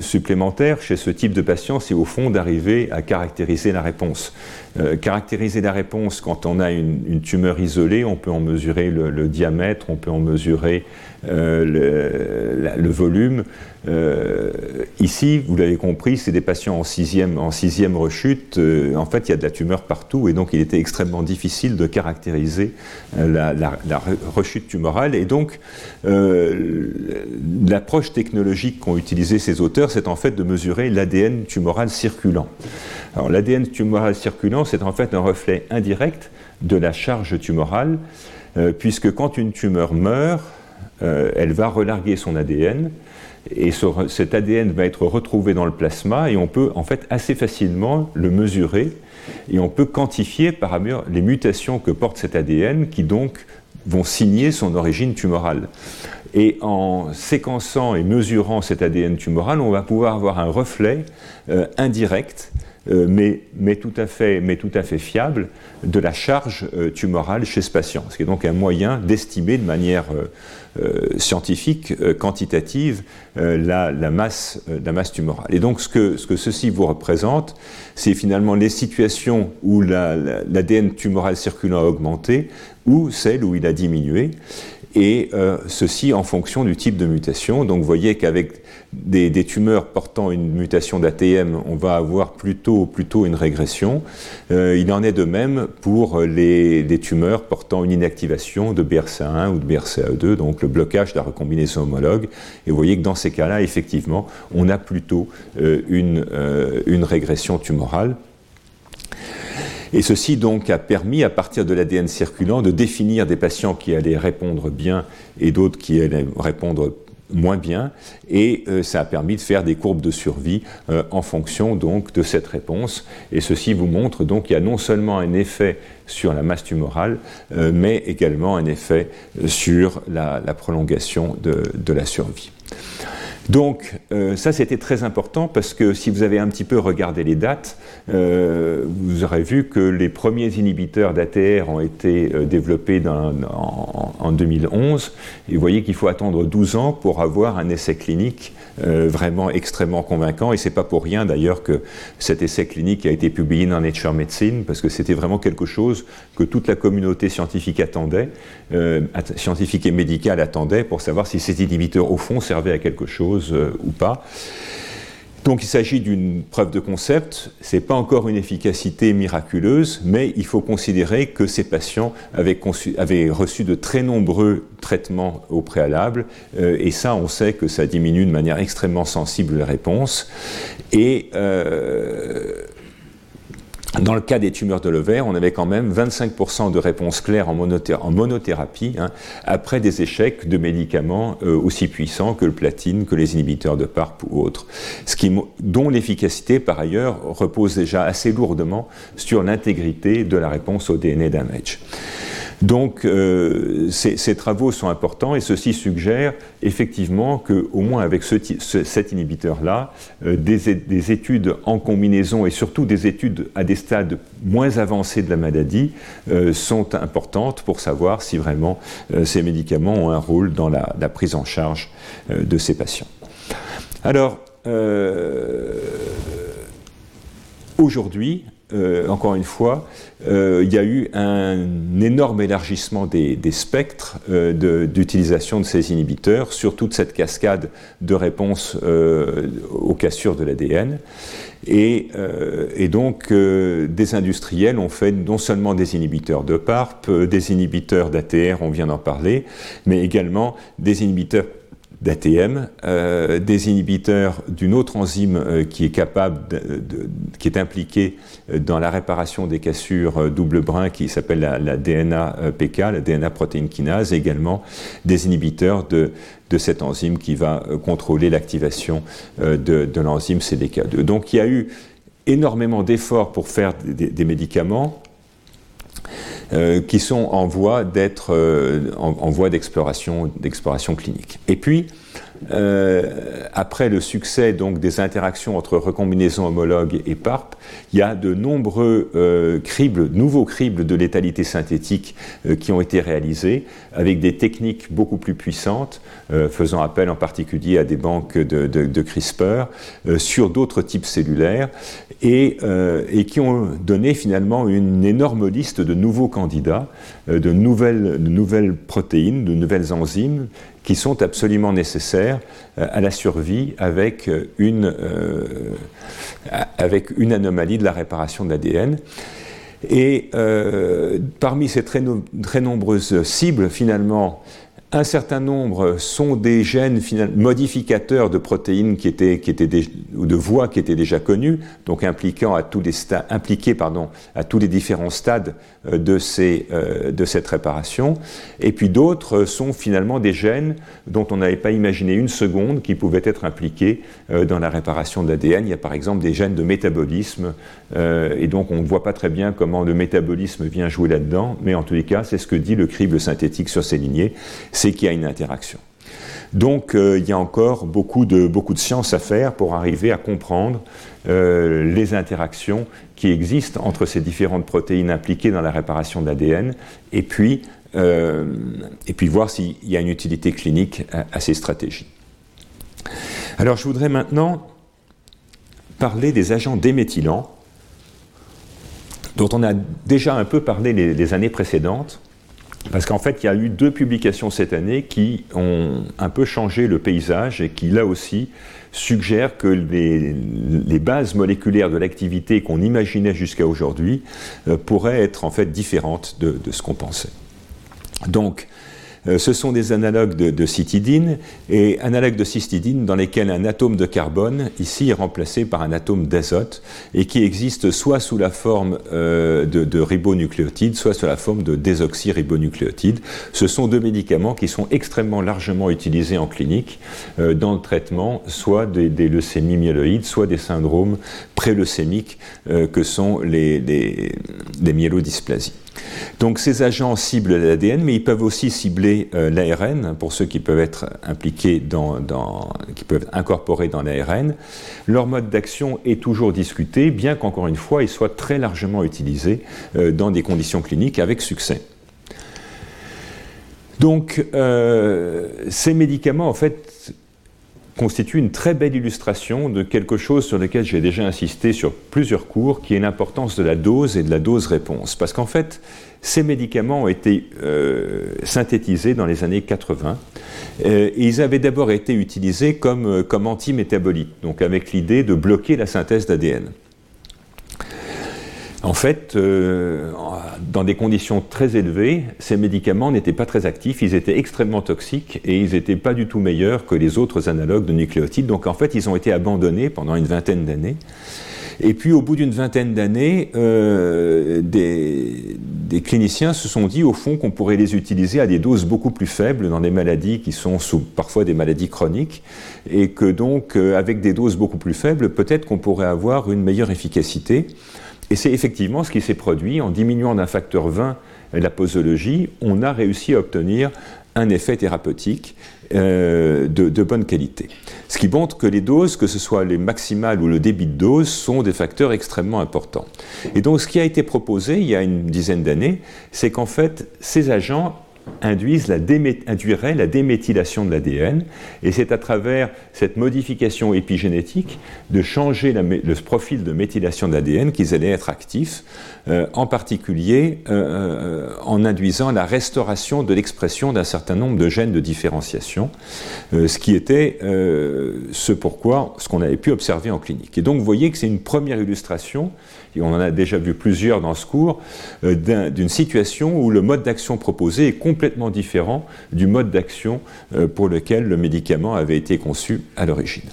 supplémentaire chez ce type de patient, c'est au fond d'arriver à caractériser la réponse. Euh, caractériser la réponse quand on a une, tumeur isolée, on peut en mesurer le, diamètre, on peut en mesurer euh, le, volume. Euh, ici, vous l'avez compris, c'est des patients en sixième, en sixième rechute. en fait, il y a de la tumeur partout et donc il était extrêmement difficile de caractériser la, rechute tumorale. Et donc, l'approche technologique qu'ont utilisé ces auteurs, c'est en fait de mesurer l'ADN tumoral circulant. Alors l'ADN tumoral circulant, c'est en fait un reflet indirect de la charge tumorale, euh, puisque quand une tumeur meurt, euh, elle va relarguer son ADN, et cet ADN va être retrouvé dans le plasma, et on peut en fait assez facilement le mesurer, et on peut quantifier par ailleurs les mutations que porte cet ADN, qui donc vont signer son origine tumorale. Et en séquençant et mesurant cet ADN tumoral, on va pouvoir avoir un reflet euh, indirect mais, mais, tout à fait, fiable de la charge euh, tumorale chez ce patient. Ce qui est donc un moyen d'estimer de manière euh, scientifique, quantitative, la, la, masse, la tumorale. Et donc ce que, ce que ceci vous représente, c'est finalement les situations où l'ADN tumoral circulant a augmenté ou celles où il a diminué et ceci en fonction du type de mutation. Donc vous voyez qu'avec des, tumeurs portant une mutation d'ATM, on va avoir plutôt, plutôt une régression. Euh, il en est de même pour les, tumeurs portant une inactivation de BRCA1 ou de BRCA2, donc le blocage de la recombinaison homologue. Et vous voyez que dans ces cas-là, effectivement, on a plutôt euh, une, euh, une régression tumorale. Et ceci donc a permis, à partir de l'ADN circulant, de définir des patients qui allaient répondre bien et d'autres qui allaient répondre moins bien, et euh, ça a permis de faire des courbes de survie euh, en fonction donc de cette réponse. Et ceci vous montre donc qu'il y a non seulement un effet sur la masse tumorale, euh, mais également un effet sur la, prolongation de, la survie. Donc ça c'était très important parce que si vous avez un petit peu regardé les dates, euh, vous aurez vu que les premiers inhibiteurs d'ATR ont été euh, développés en, 2011. Et vous voyez qu'il faut attendre 12 ans pour avoir un essai clinique euh, vraiment extrêmement convaincant. Et c'est pas pour rien d'ailleurs que cet essai clinique a été publié dans Nature Medicine, parce que c'était vraiment quelque chose que toute la communauté scientifique attendait, scientifique et médicale attendait, pour savoir si ces inhibiteurs au fond servaient à quelque chose chose ou pas. Donc il s'agit d'une preuve de concept, ce n'est pas encore une efficacité miraculeuse, mais il faut considérer que ces patients avaient, reçu de très nombreux traitements au préalable, euh, et ça on sait que ça diminue de manière extrêmement sensible les réponses. Et euh, dans le cas des tumeurs de l'ovaire, on avait quand même 25% de réponses claires en, monothérapie hein, après des échecs de médicaments euh, aussi puissants que le platine, que les inhibiteurs de PARP ou autres, dont l'efficacité par ailleurs repose déjà assez lourdement sur l'intégrité de la réponse au DNA damage. Donc euh, ces, travaux sont importants et ceci suggère effectivement qu'au moins avec cet inhibiteur-là, euh, des, études en combinaison et surtout des études à des stades moins avancés de la maladie euh, sont importantes pour savoir si vraiment ces médicaments ont un rôle dans la, la prise en charge de ces patients. Alors, aujourd'hui, euh, encore une fois, euh, il y a eu un énorme élargissement des, spectres euh, d'utilisation de, ces inhibiteurs sur toute cette cascade de réponses aux cassures de l'ADN. Et, et, donc, des industriels ont fait non seulement des inhibiteurs de PARP, des inhibiteurs d'ATR, on vient d'en parler, mais également des inhibiteurs d'ATM, euh, des inhibiteurs d'une autre enzyme euh, qui est capable, qui est impliquée euh, dans la réparation des cassures double brin qui s'appelle la, DNA-PK, la DNA protéine kinase, également des inhibiteurs de, de cette enzyme qui va contrôler l'activation de, l'enzyme CDK2. Donc il y a eu énormément d'efforts pour faire des médicaments euh, qui sont en voie d'être euh, en, voie d'exploration d'exploration clinique. Et puis euh, après le succès donc des interactions entre recombinaisons homologues et PARP, il y a de nombreux euh, nouveaux cribles de létalité synthétique euh, qui ont été réalisés avec des techniques beaucoup plus puissantes, faisant appel en particulier à des banques de, CRISPR sur d'autres types cellulaires et, qui ont donné finalement une énorme liste de nouveaux candidats, de nouvelles, protéines, de nouvelles enzymes qui sont absolument nécessaires euh, à la survie avec euh, une, euh, avec une anomalie de la réparation de l'ADN. Et parmi ces très, très, nombreuses cibles, finalement, un certain nombre sont des gènes modificateurs de protéines qui étaient, qui étaient ou de voies qui étaient déjà connues, donc impliquant à tous les impliqués pardon, à tous les différents stades euh, de, ces, euh, de cette réparation. Et puis d'autres sont finalement des gènes dont on n'avait pas imaginé une seconde qui pouvaient être impliqués euh, dans la réparation de l'ADN. Il y a par exemple des gènes de métabolisme, et donc on ne voit pas très bien comment le métabolisme vient jouer là-dedans, mais en tous les cas, c'est ce que dit le crible synthétique sur ces lignées c'est qu'il y a une interaction. Donc euh, il y a encore beaucoup de, beaucoup science à faire pour arriver à comprendre euh, les interactions qui existent entre ces différentes protéines impliquées dans la réparation de l'ADN euh, et puis voir s'il y a une utilité clinique à, ces stratégies. Alors je voudrais maintenant parler des agents déméthylants dont on a déjà un peu parlé les années précédentes parce qu'en fait, il y a eu deux publications cette année qui ont un peu changé le paysage et qui, là aussi, suggèrent que les, bases moléculaires de l'activité qu'on imaginait jusqu'à aujourd'hui euh, pourraient être en fait différentes de, de ce qu'on pensait. Donc, euh, ce sont des analogues de, citidine et analogues de cystidine dans lesquels un atome de carbone ici est remplacé par un atome d'azote et qui existe soit sous la forme euh, de, ribonucléotides, soit sous la forme de désoxyribonucléotides. Ce sont deux médicaments qui sont extrêmement largement utilisés en clinique euh, dans le traitement soit des, leucémies myéloïdes, soit des syndromes préleucémiques que sont les, les, les myélodysplasies. Donc ces agents ciblent l'ADN, mais ils peuvent aussi cibler euh, l'ARN, pour ceux qui peuvent être impliqués dans, qui peuvent incorporer dans l'ARN. Leur mode d'action est toujours discuté, bien qu'encore une fois, ils soient très largement utilisés euh, dans des conditions cliniques avec succès. Donc, euh, ces médicaments, en fait, constitue une très belle illustration de quelque chose sur lequel j'ai déjà insisté sur plusieurs cours, qui est l'importance de la dose et de la dose-réponse. Parce qu'en fait, ces médicaments ont été euh, synthétisés dans les années 80 euh, et ils avaient d'abord été utilisés comme, euh, comme antimétabolites, donc avec l'idée de bloquer la synthèse d'ADN. En fait, dans des conditions très élevées, ces médicaments n'étaient pas très actifs, ils étaient extrêmement toxiques et ils n'étaient pas du tout meilleurs que les autres analogues de nucléotides. Donc en fait, ils ont été abandonnés pendant une vingtaine d'années. Et puis au bout d'une vingtaine d'années, euh, des, cliniciens se sont dit au fond qu'on pourrait les utiliser à des doses beaucoup plus faibles dans des maladies qui sont parfois des maladies chroniques, et que donc euh, avec des doses beaucoup plus faibles, peut-être qu'on pourrait avoir une meilleure efficacité. Et c'est effectivement ce qui s'est produit en diminuant d'un facteur 20 la posologie, on a réussi à obtenir un effet thérapeutique euh, de, bonne qualité. Ce qui montre que les doses, que ce soit les maximales ou le débit de dose, sont des facteurs extrêmement importants. Et donc ce qui a été proposé il y a une dizaine d'années, c'est qu'en fait ces agents induisent la induiraient la déméthylation de l'ADN, et c'est à travers cette modification épigénétique de changer le profil de méthylation de l'ADN qu'ils allaient être actifs, euh, en particulier euh, euh, en induisant la restauration de l'expression d'un certain nombre de gènes de différenciation, ce qui était ce pourquoi, ce qu'on avait pu observer en clinique. Et donc vous voyez que c'est une première illustration on en a déjà vu plusieurs dans ce cours, euh, d'une situation où le mode d'action proposé est complètement différent du mode d'action euh, pour lequel le médicament avait été conçu à l'origine.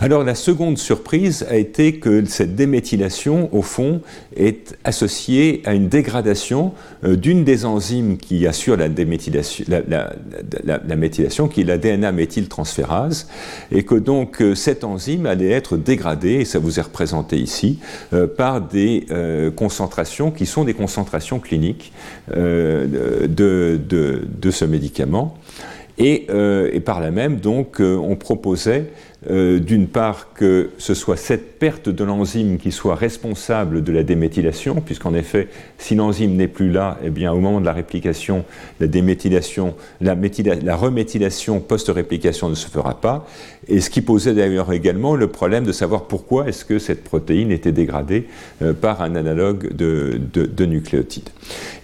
Alors la seconde surprise a été que cette déméthylation, au fond, est associée à une dégradation euh, d'une des enzymes qui assure la, déméthylation, la, méthylation, qui est la DNA méthyltransférase, et que donc euh, cette enzyme allait être dégradée, et ça vous est représenté ici, euh, par des concentrations qui sont des concentrations cliniques de, ce médicament. Et, et, par là même, donc, on proposait euh, d'une part que ce soit cette perte de l'enzyme qui soit responsable de la déméthylation, puisqu'en effet, si l'enzyme n'est plus là, eh bien, au moment de la réplication, la déméthylation, la, la reméthylation post-réplication ne se fera pas, et ce qui posait d'ailleurs également le problème de savoir pourquoi est-ce que cette protéine était dégradée euh, par un analogue de, de, nucléotide.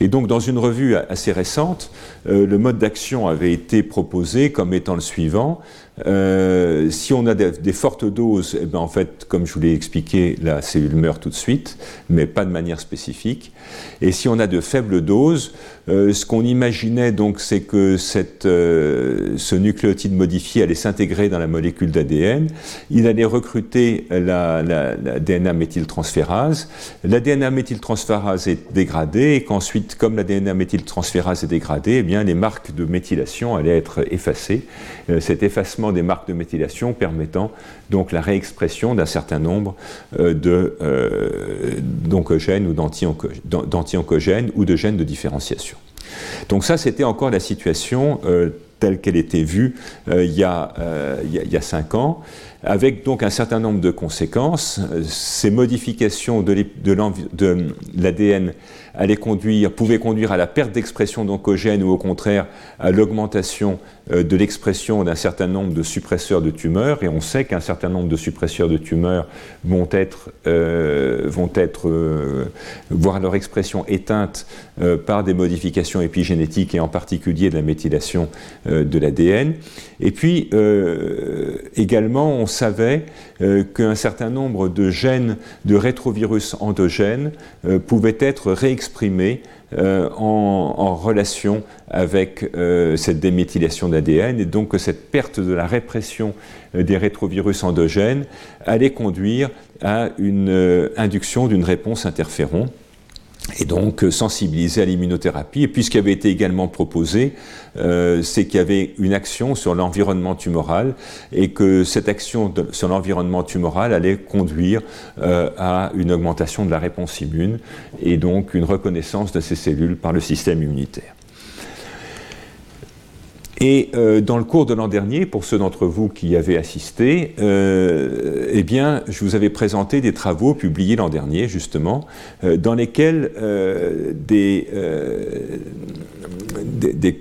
Et donc, dans une revue assez récente, euh, le mode d'action avait été proposé comme étant le suivant. Euh, si on a des, fortes doses, eh ben en fait, comme je vous l'ai expliqué, la cellule meurt tout de suite, mais pas de manière spécifique. Et si on a de faibles doses, euh, ce qu'on imaginait donc, c'est que euh, ce nucléotide modifié allait s'intégrer dans la molécule d'ADN. Il allait recruter la, la, la DNA méthyltransférase. La DNA méthyltransférase est dégradée et qu'ensuite, comme la DNA méthyltransférase est dégradée, eh bien, les marques de méthylation allaient être effacées. cet effacement des marques de méthylation permettant donc la réexpression d'un certain nombre euh, euh, d'oncogènes ou d'anti-oncogènes ou de gènes de différenciation. Donc ça, c'était encore la situation euh, telle qu'elle était vue il, y a, il, y a, cinq ans, avec donc un certain nombre de conséquences. Ces modifications de l'ADN conduire, pouvait conduire à la perte d'expression d'oncogènes ou au contraire à l'augmentation euh, de l'expression d'un certain nombre de suppresseurs de tumeurs. Et on sait qu'un certain nombre de suppresseurs de tumeurs vont être, euh, vont être euh, leur expression éteinte par des modifications épigénétiques et en particulier de la méthylation de l'ADN. Et puis également, on savait qu'un certain nombre de gènes de rétrovirus endogènes pouvaient être réexprimés exprimé euh, en, relation avec euh, cette déméthylation d'ADN et donc que cette perte de la répression euh, des rétrovirus endogènes allait conduire à une induction d'une réponse interféron et donc euh, sensibiliser à l'immunothérapie. Et puis ce qui avait été également proposé, euh, c'est qu'il y avait une action sur l'environnement tumoral et que cette action sur l'environnement tumoral allait conduire euh, à une augmentation de la réponse immune et donc une reconnaissance de ces cellules par le système immunitaire. Et euh, dans le cours de l'an dernier, pour ceux d'entre vous qui y avaient assisté, euh, eh bien, je vous avais présenté des travaux publiés l'an dernier, justement, euh, dans lesquels des, des, des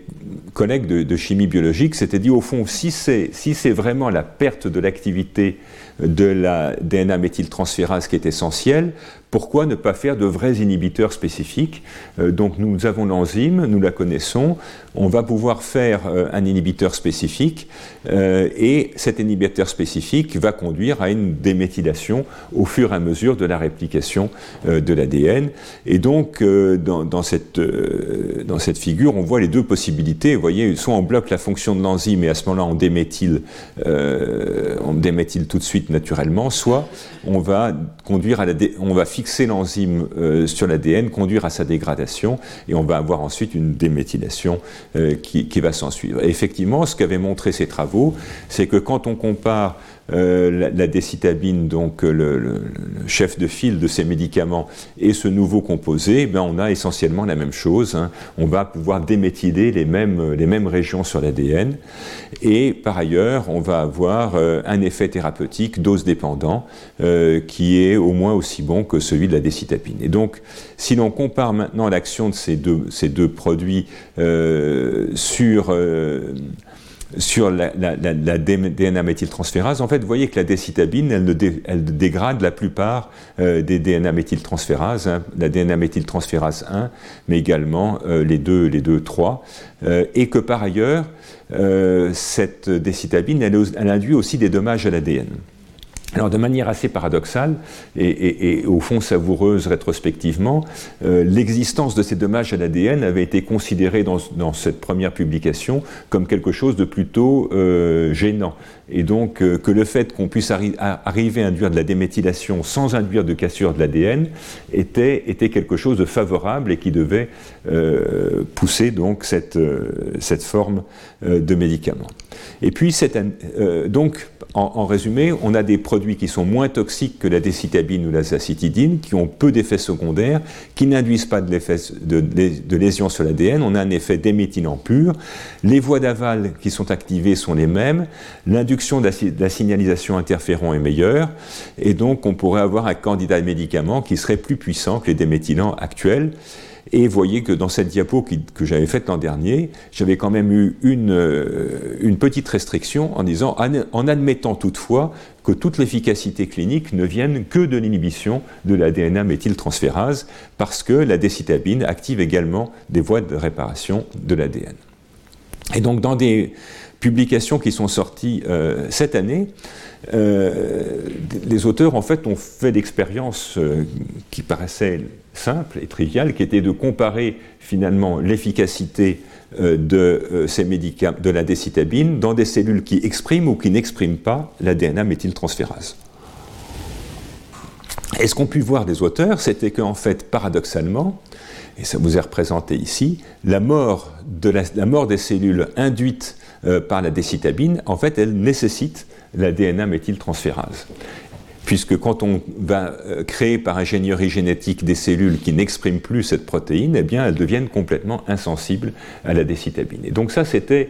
collègues de, chimie biologique s'étaient dit au fond, si c'est si vraiment la perte de l'activité de la DNA méthyltransférase qui est essentielle, pourquoi ne pas faire de vrais inhibiteurs spécifiques euh, Donc nous avons l'enzyme, nous la connaissons, on va pouvoir faire euh, un inhibiteur spécifique euh, et cet inhibiteur spécifique va conduire à une déméthylation au fur et à mesure de la réplication de l'ADN. Et donc dans, cette, dans cette figure, on voit les deux possibilités. Vous voyez, soit on bloque la fonction de l'enzyme et à ce moment-là on déméthyle, on déméthyle tout de suite naturellement, soit on va on va fixer l'enzyme euh, sur l'ADN, conduire à sa dégradation, et on va avoir ensuite une déméthylation euh, qui, qui, va s'en suivre. Et effectivement, ce qu'avaient montré ces travaux, c'est que quand on compare euh, la, décitabine, donc euh, le, chef de file de ces médicaments, et ce nouveau composé, ben, on a essentiellement la même chose. Hein. On va pouvoir déméthyler les mêmes, mêmes régions sur l'ADN. Et par ailleurs, on va avoir euh, un effet thérapeutique dose dépendant qui est au moins aussi bon que celui de la décitabine. Et donc, si l'on compare maintenant l'action de ces deux produits sur sur la, DNA méthyltransférase, en fait, vous voyez que la décitabine, elle, dégrade la plupart euh, des DNA méthyltransférases, hein, la DNA méthyltransférase 1, mais également euh, les deux, les deux 3, euh, et que par ailleurs, cette décitabine, elle, elle induit aussi des dommages à l'ADN. Alors de manière assez paradoxale et, au fond savoureuse rétrospectivement, euh, l'existence de ces dommages à l'ADN avait été considérée dans, cette première publication comme quelque chose de plutôt euh, gênant. Et donc euh, que le fait qu'on puisse arriver à induire de la déméthylation sans induire de cassure de l'ADN était, était, quelque chose de favorable et qui devait pousser donc cette, cette forme de médicament. Et puis, donc, en, résumé, on a des produits qui sont moins toxiques que la décitabine ou la zacitidine, qui ont peu d'effets secondaires, qui n'induisent pas de, de, de lésions sur l'ADN. On a un effet déméthylant pur. Les voies d'aval qui sont activées sont les mêmes. L'induction de, la signalisation interféron est meilleure. Et donc, on pourrait avoir un candidat médicament qui serait plus puissant que les déméthylants actuels. Et voyez que dans cette diapo que j'avais faite l'an dernier, j'avais quand même eu une, euh, une, petite restriction en disant, en admettant toutefois que toute l'efficacité clinique ne vienne que de l'inhibition de la DNA méthyltransférase, parce que la décitabine active également des voies de réparation de l'ADN. Et donc dans des publications qui sont sorties euh, cette année, euh, les auteurs en fait ont fait l'expérience euh, qui paraissait simple et triviale, qui était de comparer finalement l'efficacité de ces médicaments, de la décitabine, dans des cellules qui expriment ou qui n'expriment pas la DNA méthyltransférase. Et ce qu'ont pu voir les auteurs, c'était qu'en fait, paradoxalement, et ça vous est représenté ici, la mort, de la mort des cellules induites euh, par la décitabine, en fait, elle nécessite la DNA méthyltransférase. Puisque quand on va euh, créer par ingénierie génétique des cellules qui n'expriment plus cette protéine, eh bien, elles deviennent complètement insensibles à la décitabine. Et donc ça, c'était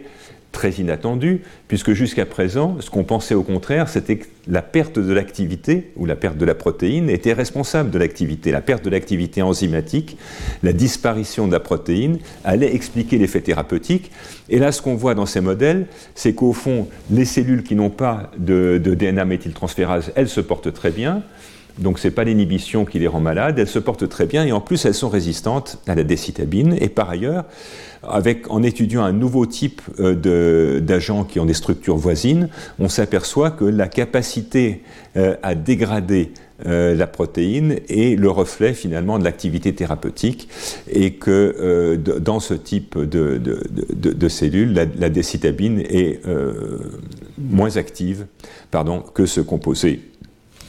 très inattendu, puisque jusqu'à présent, ce qu'on pensait au contraire, c'était que la perte de l'activité, ou la perte de la protéine, était responsable de l'activité. La perte de l'activité enzymatique, la disparition de la protéine, allait expliquer l'effet thérapeutique. Et là, ce qu'on voit dans ces modèles, c'est qu'au fond, les cellules qui n'ont pas de, de DNA méthyltransférase, elles se portent très bien. Donc ce n'est pas l'inhibition qui les rend malades, elles se portent très bien et en plus elles sont résistantes à la décitabine. Et par ailleurs, avec, en étudiant un nouveau type euh, d'agents qui ont des structures voisines, on s'aperçoit que la capacité euh, à dégrader euh, la protéine est le reflet finalement de l'activité thérapeutique et que dans ce type de, cellules, la, décitabine est moins active que ce composé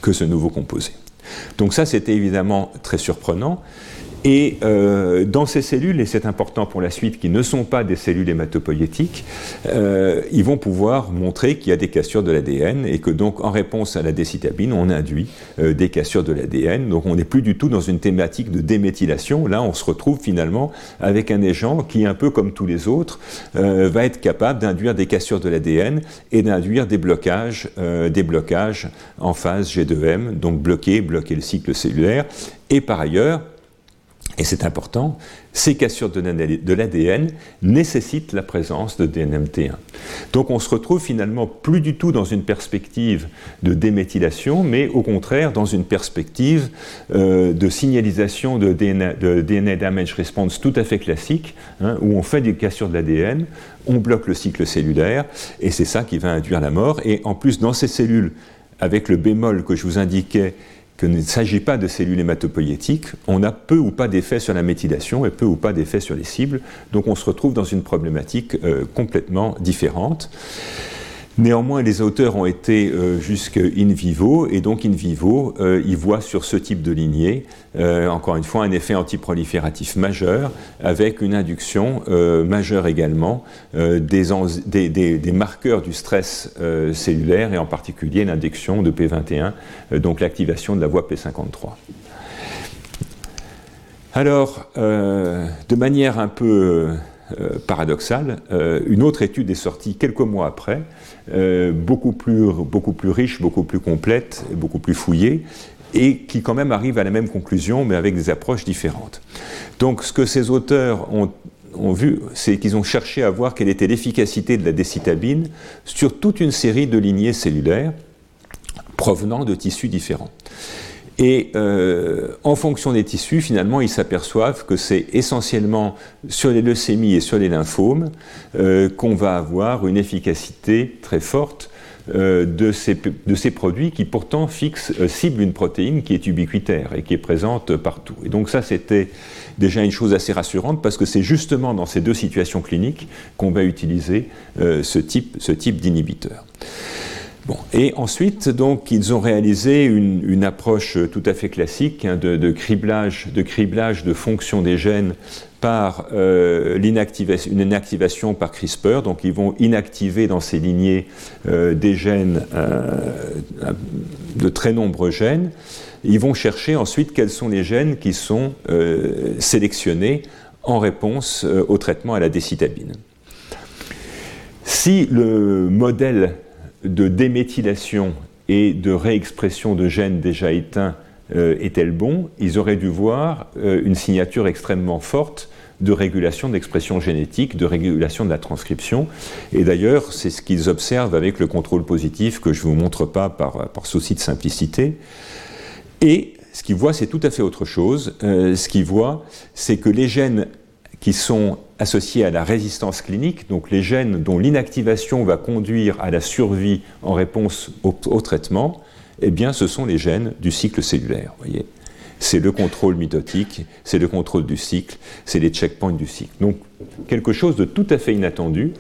que ce nouveau composé. Donc ça, c'était évidemment très surprenant. Et euh, dans ces cellules, et c'est important pour la suite, qui ne sont pas des cellules hématopoïétiques, euh, ils vont pouvoir montrer qu'il y a des cassures de l'ADN et que donc en réponse à la décitabine, on induit euh, des cassures de l'ADN. Donc on n'est plus du tout dans une thématique de déméthylation. Là, on se retrouve finalement avec un agent qui, un peu comme tous les autres, va être capable d'induire des cassures de l'ADN et d'induire des blocages, des blocages en phase G2M, donc bloquer, bloquer le cycle cellulaire. Et par ailleurs, et c'est important, ces cassures de l'ADN nécessitent la présence de DNMT1. Donc on se retrouve finalement plus du tout dans une perspective de déméthylation, mais au contraire dans une perspective euh, de signalisation de DNA, damage response tout à fait classique, hein, où on fait des cassures de l'ADN, on bloque le cycle cellulaire, et c'est ça qui va induire la mort. Et en plus, dans ces cellules, avec le bémol que je vous indiquais, qu'il ne s'agit pas de cellules hématopoïétiques, on a peu ou pas d'effet sur la méthylation et peu ou pas d'effet sur les cibles. Donc on se retrouve dans une problématique euh, complètement différente. Néanmoins, les auteurs ont été euh, jusque in vivo, et donc in vivo, euh, ils voient sur ce type de lignée, euh, encore une fois, un effet antiprolifératif majeur, avec une induction majeure également des, marqueurs du stress cellulaire, et en particulier l'induction de P21, donc l'activation de la voie P53. Alors, de manière un peu paradoxale, une autre étude est sortie quelques mois après, euh, beaucoup, plus, beaucoup riche, beaucoup plus complète, beaucoup plus fouillée, et qui quand même arrive à la même conclusion, mais avec des approches différentes. Donc ce que ces auteurs ont vu, c'est qu'ils ont cherché à voir quelle était l'efficacité de la décitabine sur toute une série de lignées cellulaires provenant de tissus différents. Et euh, en fonction des tissus, finalement, ils s'aperçoivent que c'est essentiellement sur les leucémies et sur les lymphomes euh, qu'on va avoir une efficacité très forte euh, de, ces, de, ces, produits qui pourtant fixent, ciblent une protéine qui est ubiquitaire et qui est présente partout. Et donc ça, c'était déjà une chose assez rassurante parce que c'est justement dans ces deux situations cliniques qu'on va utiliser ce type, ce type d'inhibiteur. Et ensuite, donc, ils ont réalisé une, approche tout à fait classique hein, de, criblage, de criblage des gènes par euh, une inactivation par CRISPR. Donc, ils vont inactiver dans ces lignées euh, des gènes, euh, de très nombreux gènes. Ils vont chercher ensuite quels sont les gènes qui sont sélectionnés en réponse au traitement à la décitabine. Si le modèle de déméthylation et de réexpression de gènes déjà éteints euh, est-elle bon? Ils auraient dû voir euh, une signature extrêmement forte de régulation d'expression génétique, de régulation de la transcription. Et d'ailleurs, c'est ce qu'ils observent avec le contrôle positif que je ne vous montre pas par, par, souci de simplicité. Et ce qu'ils voient, c'est tout à fait autre chose. Euh, ce qu'ils voient, c'est que les gènes qui sont associés à la résistance clinique, donc les gènes dont l'inactivation va conduire à la survie en réponse au, traitement, eh bien, ce sont les gènes du cycle cellulaire. Voyez, c'est le contrôle mitotique, c'est le contrôle du cycle, c'est les checkpoints du cycle. Donc, quelque chose de tout à fait inattendu,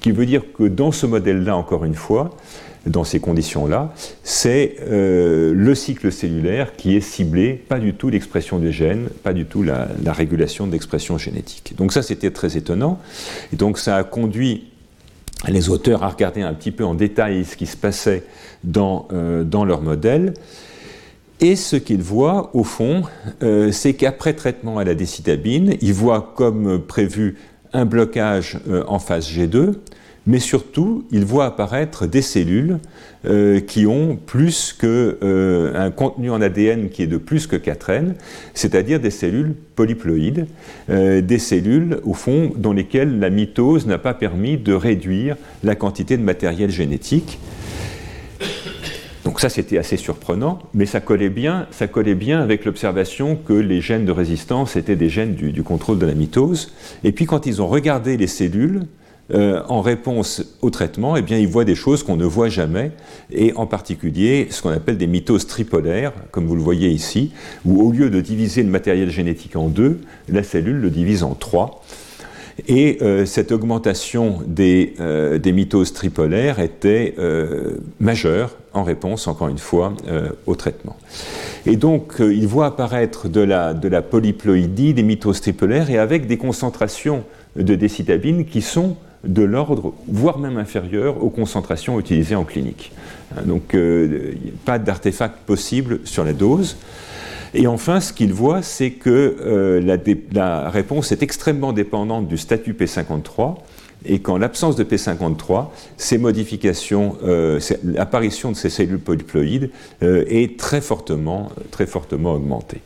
qui veut dire que dans ce modèle-là, encore une fois, dans ces conditions-là, c'est euh, le cycle cellulaire qui est ciblé, pas du tout l'expression des gènes, pas du tout la, régulation d'expression génétique. Donc ça, c'était très étonnant. Et donc ça a conduit les auteurs à regarder un petit peu en détail ce qui se passait dans, euh, dans leur modèle. Et ce qu'ils voient, au fond, euh, c'est qu'après traitement à la décitabine, ils voient comme prévu un blocage en phase G2, mais surtout, il voit apparaître des cellules euh, qui ont plus que euh, un contenu en ADN qui est de plus que 4N, c'est-à-dire des cellules polyploïdes, euh, des cellules au fond dans lesquelles la mitose n'a pas permis de réduire la quantité de matériel génétique. Donc ça c'était assez surprenant, mais ça collait bien, avec l'observation que les gènes de résistance étaient des gènes du contrôle de la mitose. Et puis quand ils ont regardé les cellules, euh, en réponse au traitement, eh bien, ils voient des choses qu'on ne voit jamais, et en particulier ce qu'on appelle des mitoses tripolaires, comme vous le voyez ici, où au lieu de diviser le matériel génétique en deux, la cellule le divise en trois. Et euh, cette augmentation des, euh, des, mitoses tripolaires était majeure en réponse, encore une fois, au traitement. Et donc, il voit apparaître de la, de la polyploïdie des mitoses tripolaires et avec des concentrations de décitabine qui sont de l'ordre, voire même inférieur aux concentrations utilisées en clinique. Hein, donc, euh, pas d'artefact possible sur la dose. Et enfin, ce qu'il voit, c'est que euh, la, réponse est extrêmement dépendante du statut P53 et qu'en l'absence de P53, ces modifications, euh, l'apparition de ces cellules polyploïdes est très fortement, très fortement augmentée.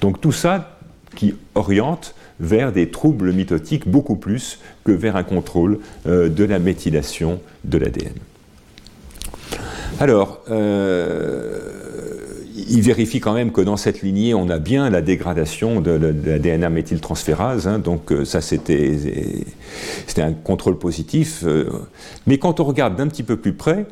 Donc tout ça qui oriente vers des troubles mitotiques beaucoup plus que vers un contrôle euh, de la méthylation de l'ADN. Alors, euh, il vérifie quand même que dans cette lignée, on a bien la dégradation de, DNA méthyltransférase, hein, donc euh, ça c'était un contrôle positif. mais quand on regarde d'un petit peu plus près,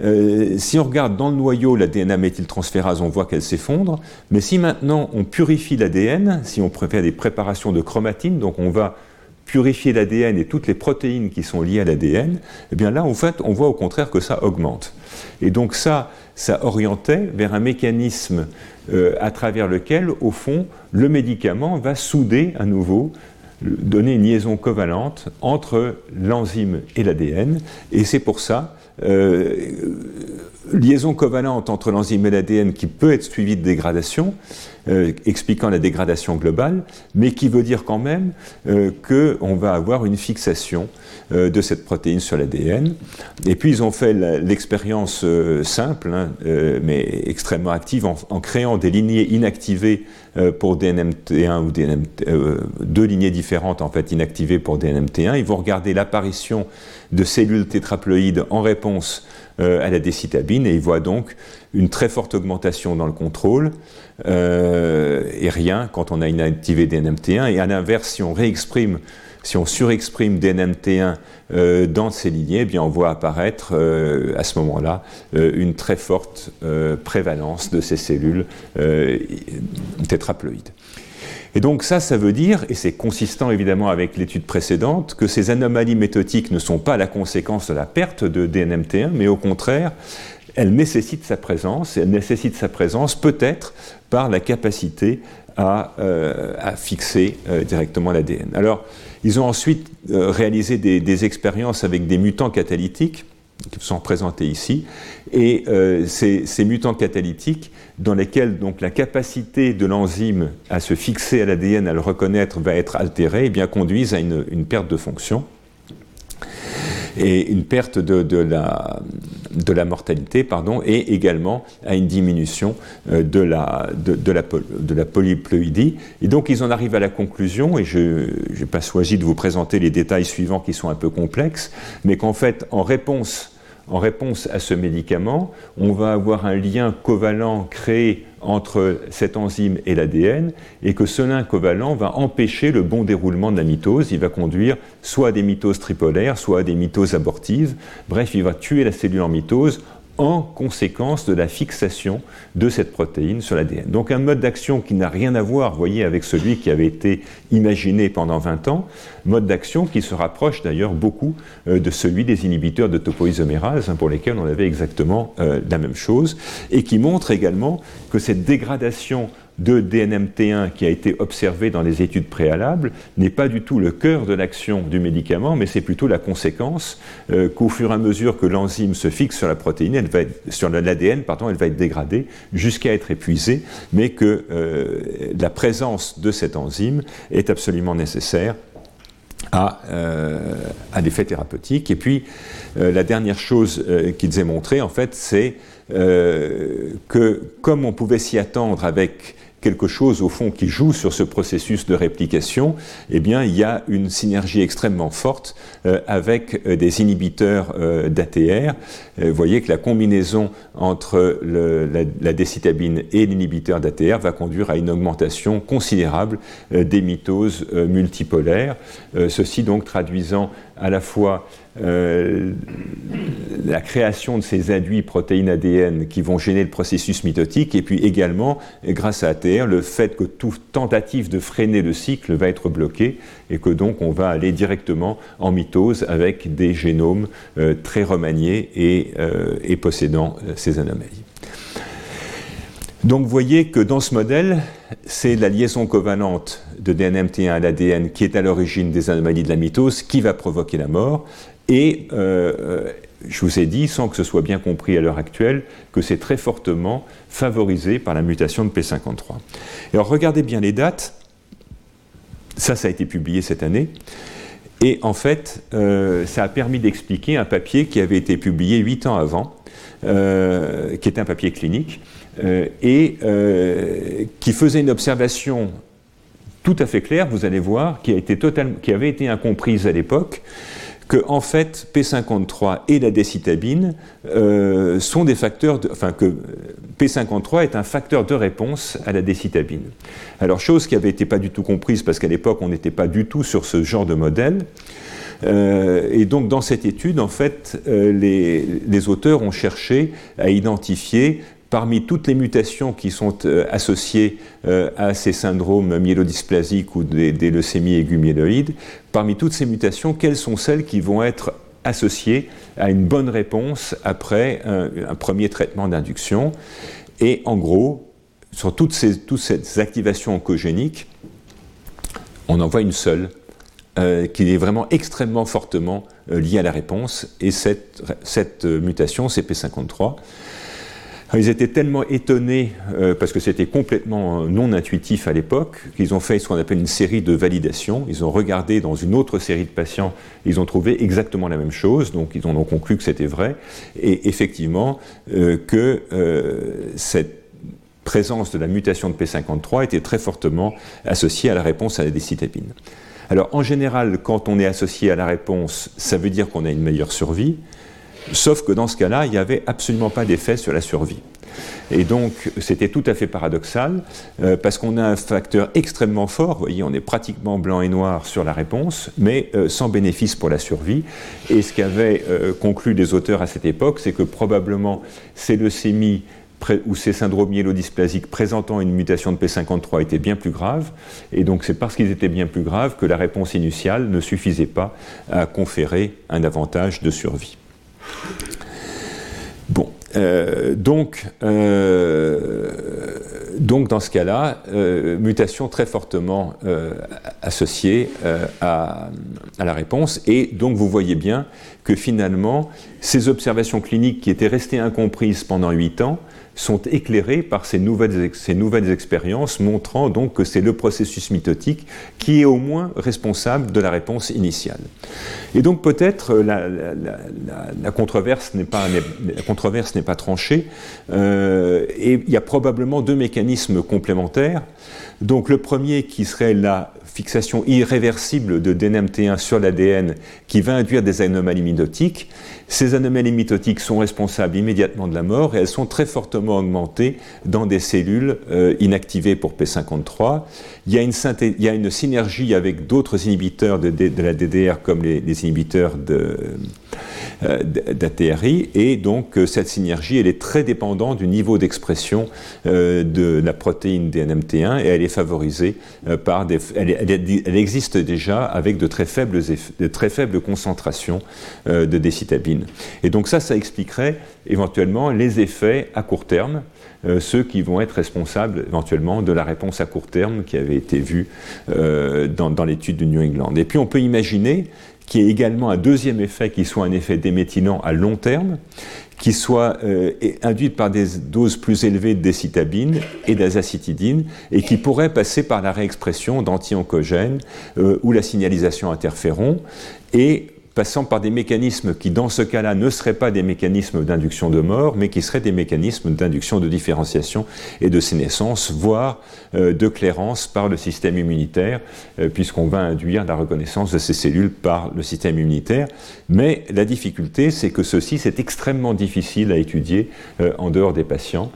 si on regarde dans le noyau la DNA méthyltransférase, on voit qu'elle s'effondre. Mais si maintenant on purifie l'ADN, si on préfère des préparations de chromatine, donc on va purifier l'ADN et toutes les protéines qui sont liées à l'ADN, eh bien là, en fait, on voit au contraire que ça augmente. Et donc ça, ça orientait vers un mécanisme euh, à travers lequel, au fond, le médicament va souder à nouveau donner une liaison covalente entre l'enzyme et l'ADN. Et c'est pour ça euh, liaison covalente entre l'enzyme et l'ADN qui peut être suivie de dégradation, euh, expliquant la dégradation globale, mais qui veut dire quand même euh, qu'on va avoir une fixation euh, de cette protéine sur l'ADN. Et puis ils ont fait l'expérience simple, hein, mais extrêmement active, en, créant des lignées inactivées pour DNMT1 ou DNMT, deux lignées différentes en fait inactivées pour DNMT1. Ils vont regarder l'apparition de cellules tétraploïdes en réponse à la décitabine et ils voient donc une très forte augmentation dans le contrôle euh, et rien quand on a inactivé DNMT1. Et à l'inverse, si on réexprime, si on surexprime DNMT1 euh, dans ces lignées, eh bien on voit apparaître euh, à ce moment-là une très forte prévalence de ces cellules tétraploïdes. Et donc ça, ça veut dire, et c'est consistant évidemment avec l'étude précédente, que ces anomalies méthotiques ne sont pas la conséquence de la perte de DNMT1, mais au contraire, elle nécessite sa présence, et elle nécessite sa présence peut-être par la capacité à, euh, fixer euh, directement l'ADN. Alors, ils ont ensuite euh, réalisé des, expériences avec des mutants catalytiques qui sont présentés ici, et ces, mutants catalytiques dans lesquels donc la capacité de l'enzyme à se fixer à l'ADN, à le reconnaître, va être altérée, eh bien conduisent à une perte de fonction et une perte de, la, mortalité, pardon, et également à une diminution euh, de la, de, la, de la polyploïdie. Et donc ils en arrivent à la conclusion, et je n'ai pas choisi de vous présenter les détails suivants qui sont un peu complexes, mais qu'en fait, en réponse en réponse à ce médicament, on va avoir un lien covalent créé entre cette enzyme et l'ADN, et que ce lien covalent va empêcher le bon déroulement de la mitose. Il va conduire soit à des mitoses tripolaires, soit à des mitoses abortives. Bref, il va tuer la cellule en mitose en conséquence de la fixation de cette protéine sur l'ADN. Donc un mode d'action qui n'a rien à voir, voyez, avec celui qui avait été imaginé pendant 20 ans, mode d'action qui se rapproche d'ailleurs beaucoup euh, de celui des inhibiteurs de topoisomérase, hein, pour lesquels on avait exactement euh, la même chose, et qui montre également que cette dégradation de DNMT1 qui a été observé dans les études préalables n'est pas du tout le cœur de l'action du médicament, mais c'est plutôt la conséquence euh, qu'au fur et à mesure que l'enzyme se fixe sur la protéine, elle va sur l'ADN, pardon, elle va être dégradée jusqu'à être épuisée, mais que euh, la présence de cette enzyme est absolument nécessaire à, euh, à l'effet thérapeutique. Et puis, la dernière chose qu'ils aient montré, en fait, c'est que comme on pouvait s'y attendre avec quelque chose au fond qui joue sur ce processus de réplication, eh bien il y a une synergie extrêmement forte euh, avec euh, des inhibiteurs euh, d'ATR. vous voyez que la combinaison entre la, décitabine et l'inhibiteur d'ATR va conduire à une augmentation considérable des mitoses multipolaires. ceci donc traduisant à la fois euh, la création de ces induits protéines ADN qui vont gêner le processus mitotique, et puis également, grâce à ATR, le fait que toute tentative de freiner le cycle va être bloquée, et que donc on va aller directement en mitose avec des génomes euh, très remaniés et, euh, et possédant ces anomalies. Donc vous voyez que dans ce modèle, c'est la liaison covalente de DNMT1 à l'ADN qui est à l'origine des anomalies de la mitose qui va provoquer la mort. Et euh, je vous ai dit, sans que ce soit bien compris à l'heure actuelle, que c'est très fortement favorisé par la mutation de P53. alors regardez bien les dates. Ça, ça a été publié cette année. Et en fait, euh, ça a permis d'expliquer un papier qui avait été publié huit ans avant, euh, qui était un papier clinique, euh, et euh, qui faisait une observation tout à fait claire, vous allez voir, qui, a été qui avait été incomprise à l'époque, que en fait P53 et la décitabine euh, sont des facteurs, enfin que P53 est un facteur de réponse à la décitabine. Alors chose qui avait été pas du tout comprise parce qu'à l'époque on n'était pas du tout sur ce genre de modèle. Euh, et donc dans cette étude, en fait, euh, les, auteurs ont cherché à identifier parmi toutes les mutations qui sont euh, associées euh, à ces syndromes myélodysplasiques ou des, leucémies aiguës myéloïdes, parmi toutes ces mutations, quelles sont celles qui vont être associées à une bonne réponse après un, premier traitement d'induction? Et en gros, sur toutes ces, activations oncogéniques, on en voit une seule, euh, qui est vraiment extrêmement fortement liée à la réponse, et cette, cette mutation, CP53, ils étaient tellement étonnés, euh, parce que c'était complètement non intuitif à l'époque, qu'ils ont fait ce qu'on appelle une série de validations. Ils ont regardé dans une autre série de patients, ils ont trouvé exactement la même chose, donc ils ont conclu que c'était vrai, et effectivement euh, que euh, cette présence de la mutation de P53 était très fortement associée à la réponse à la décitabine. Alors en général, quand on est associé à la réponse, ça veut dire qu'on a une meilleure survie. Sauf que dans ce cas-là, il n'y avait absolument pas d'effet sur la survie. Et donc, c'était tout à fait paradoxal, euh, parce qu'on a un facteur extrêmement fort, vous voyez, on est pratiquement blanc et noir sur la réponse, mais euh, sans bénéfice pour la survie. Et ce qu'avaient euh, conclu les auteurs à cette époque, c'est que probablement ces leucémies ou ces syndromes myélodysplasiques présentant une mutation de P53 étaient bien plus graves, et donc c'est parce qu'ils étaient bien plus graves que la réponse initiale ne suffisait pas à conférer un avantage de survie. Bon, euh, donc, euh, donc, dans ce cas-là, euh, mutation très fortement associée à, à, la réponse. Et donc, vous voyez bien que finalement, ces observations cliniques qui étaient restées incomprises pendant 8 ans sont éclairés par ces nouvelles, ces nouvelles expériences, montrant donc que c'est le processus mitotique qui est au moins responsable de la réponse initiale. Et donc peut-être la, la, controverse n'est pas, la controverse n'est pas tranchée, euh, et il y a probablement deux mécanismes complémentaires. Donc le premier qui serait la fixation irréversible de DNMT1 sur l'ADN qui va induire des anomalies mitotiques. Ces anomalies mitotiques sont responsables immédiatement de la mort et elles sont très fortement augmentées dans des cellules euh, inactivées pour P53. Il y a une, synergie avec d'autres inhibiteurs de, la DDR comme les, inhibiteurs euh, d'ATRI, et donc euh, cette synergie, elle est très dépendante du niveau d'expression de la protéine DNMT1, et elle est favorisée par des... Elle, elle, existe déjà avec de très faibles, de très faibles concentrations de décitabine. Et donc ça, ça expliquerait éventuellement les effets à court terme, ceux qui vont être responsables éventuellement de la réponse à court terme qui avait été vue dans, dans l'étude de New England. Et puis on peut imaginer qui est également un deuxième effet qui soit un effet déméthylant à long terme, qui soit euh, induit par des doses plus élevées de décitabine et d'azacitidine, et qui pourrait passer par la réexpression d'anti-oncogènes euh, ou la signalisation interféron, et passant par des mécanismes qui, dans ce cas-là, ne seraient pas des mécanismes d'induction de mort, mais qui seraient des mécanismes d'induction de différenciation et de sénescence, voire euh, de clairance par le système immunitaire, euh, puisqu'on va induire la reconnaissance de ces cellules par le système immunitaire. Mais la difficulté, c'est que ceci, c'est extrêmement difficile à étudier euh, en dehors des patients.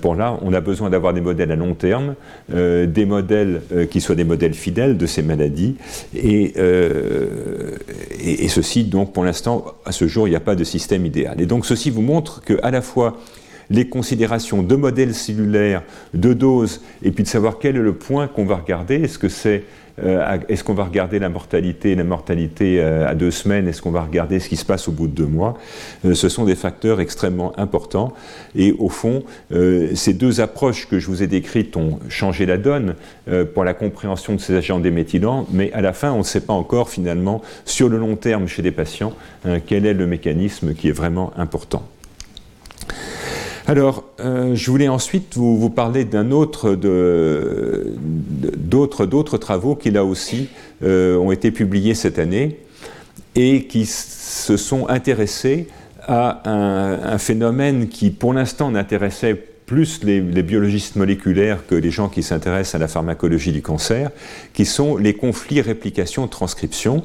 pour là, on a besoin d'avoir des modèles à long terme, des modèles qui soient des modèles fidèles de ces maladies, et, et, et ceci, donc, pour l'instant, à ce jour, il n'y a pas de système idéal. Et donc, ceci vous montre que, à la fois, les considérations de modèles cellulaires, de doses, et puis de savoir quel est le point qu'on va regarder. Est-ce que c'est euh, est-ce qu'on va regarder la mortalité, la mortalité euh, à deux semaines? Est-ce qu'on va regarder ce qui se passe au bout de deux mois? Euh, Ce sont des facteurs extrêmement importants. Et au fond, ces deux approches que je vous ai décrites ont changé la donne pour la compréhension de ces agents déméthylants, mais à la fin, on ne sait pas encore finalement, sur le long terme chez des patients, quel est le mécanisme qui est vraiment important. Alors, euh, je voulais ensuite vous, parler d'un autre d'autres d'autres travaux qui là aussi euh, ont été publiés cette année et qui se sont intéressés à un, phénomène qui pour l'instant n'intéressait plus les, biologistes moléculaires que les gens qui s'intéressent à la pharmacologie du cancer, qui sont les conflits réplication-transcription.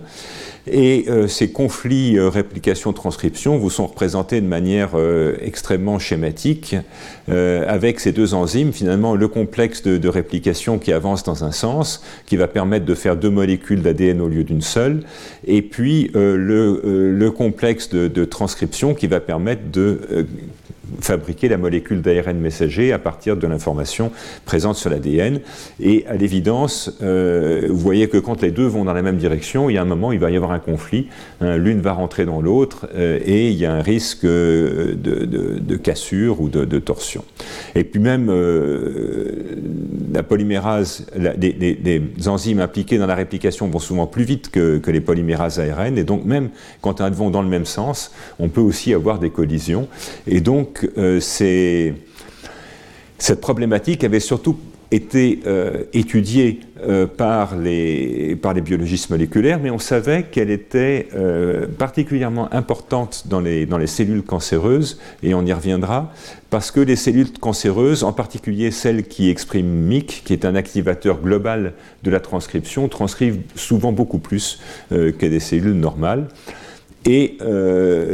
Et euh, ces conflits euh, réplication-transcription vous sont représentés de manière euh, extrêmement schématique, avec ces deux enzymes, finalement le complexe de, réplication qui avance dans un sens, qui va permettre de faire deux molécules d'ADN au lieu d'une seule, et puis le, le, complexe de, transcription qui va permettre de fabriquer la molécule d'ARN messager à partir de l'information présente sur l'ADN. Et à l'évidence, euh, vous voyez que quand les deux vont dans la même direction, il y a un moment, il va y avoir un conflit. Hein, l'une va rentrer dans l'autre euh, et il y a un risque de, de, cassure ou de, torsion. Et puis même euh, la polymérase, les, enzymes impliquées dans la réplication vont souvent plus vite que, que les polymérases ARN. Et donc même quand elles vont dans le même sens, on peut aussi avoir des collisions. Et donc euh, cette problématique avait surtout été euh, étudiée euh, par, les, par les biologistes moléculaires, mais on savait qu'elle était particulièrement importante dans les, dans les cellules cancéreuses, et on y reviendra, parce que les cellules cancéreuses, en particulier celles qui expriment MYC, qui est un activateur global de la transcription, transcrivent souvent beaucoup plus que des cellules normales. Et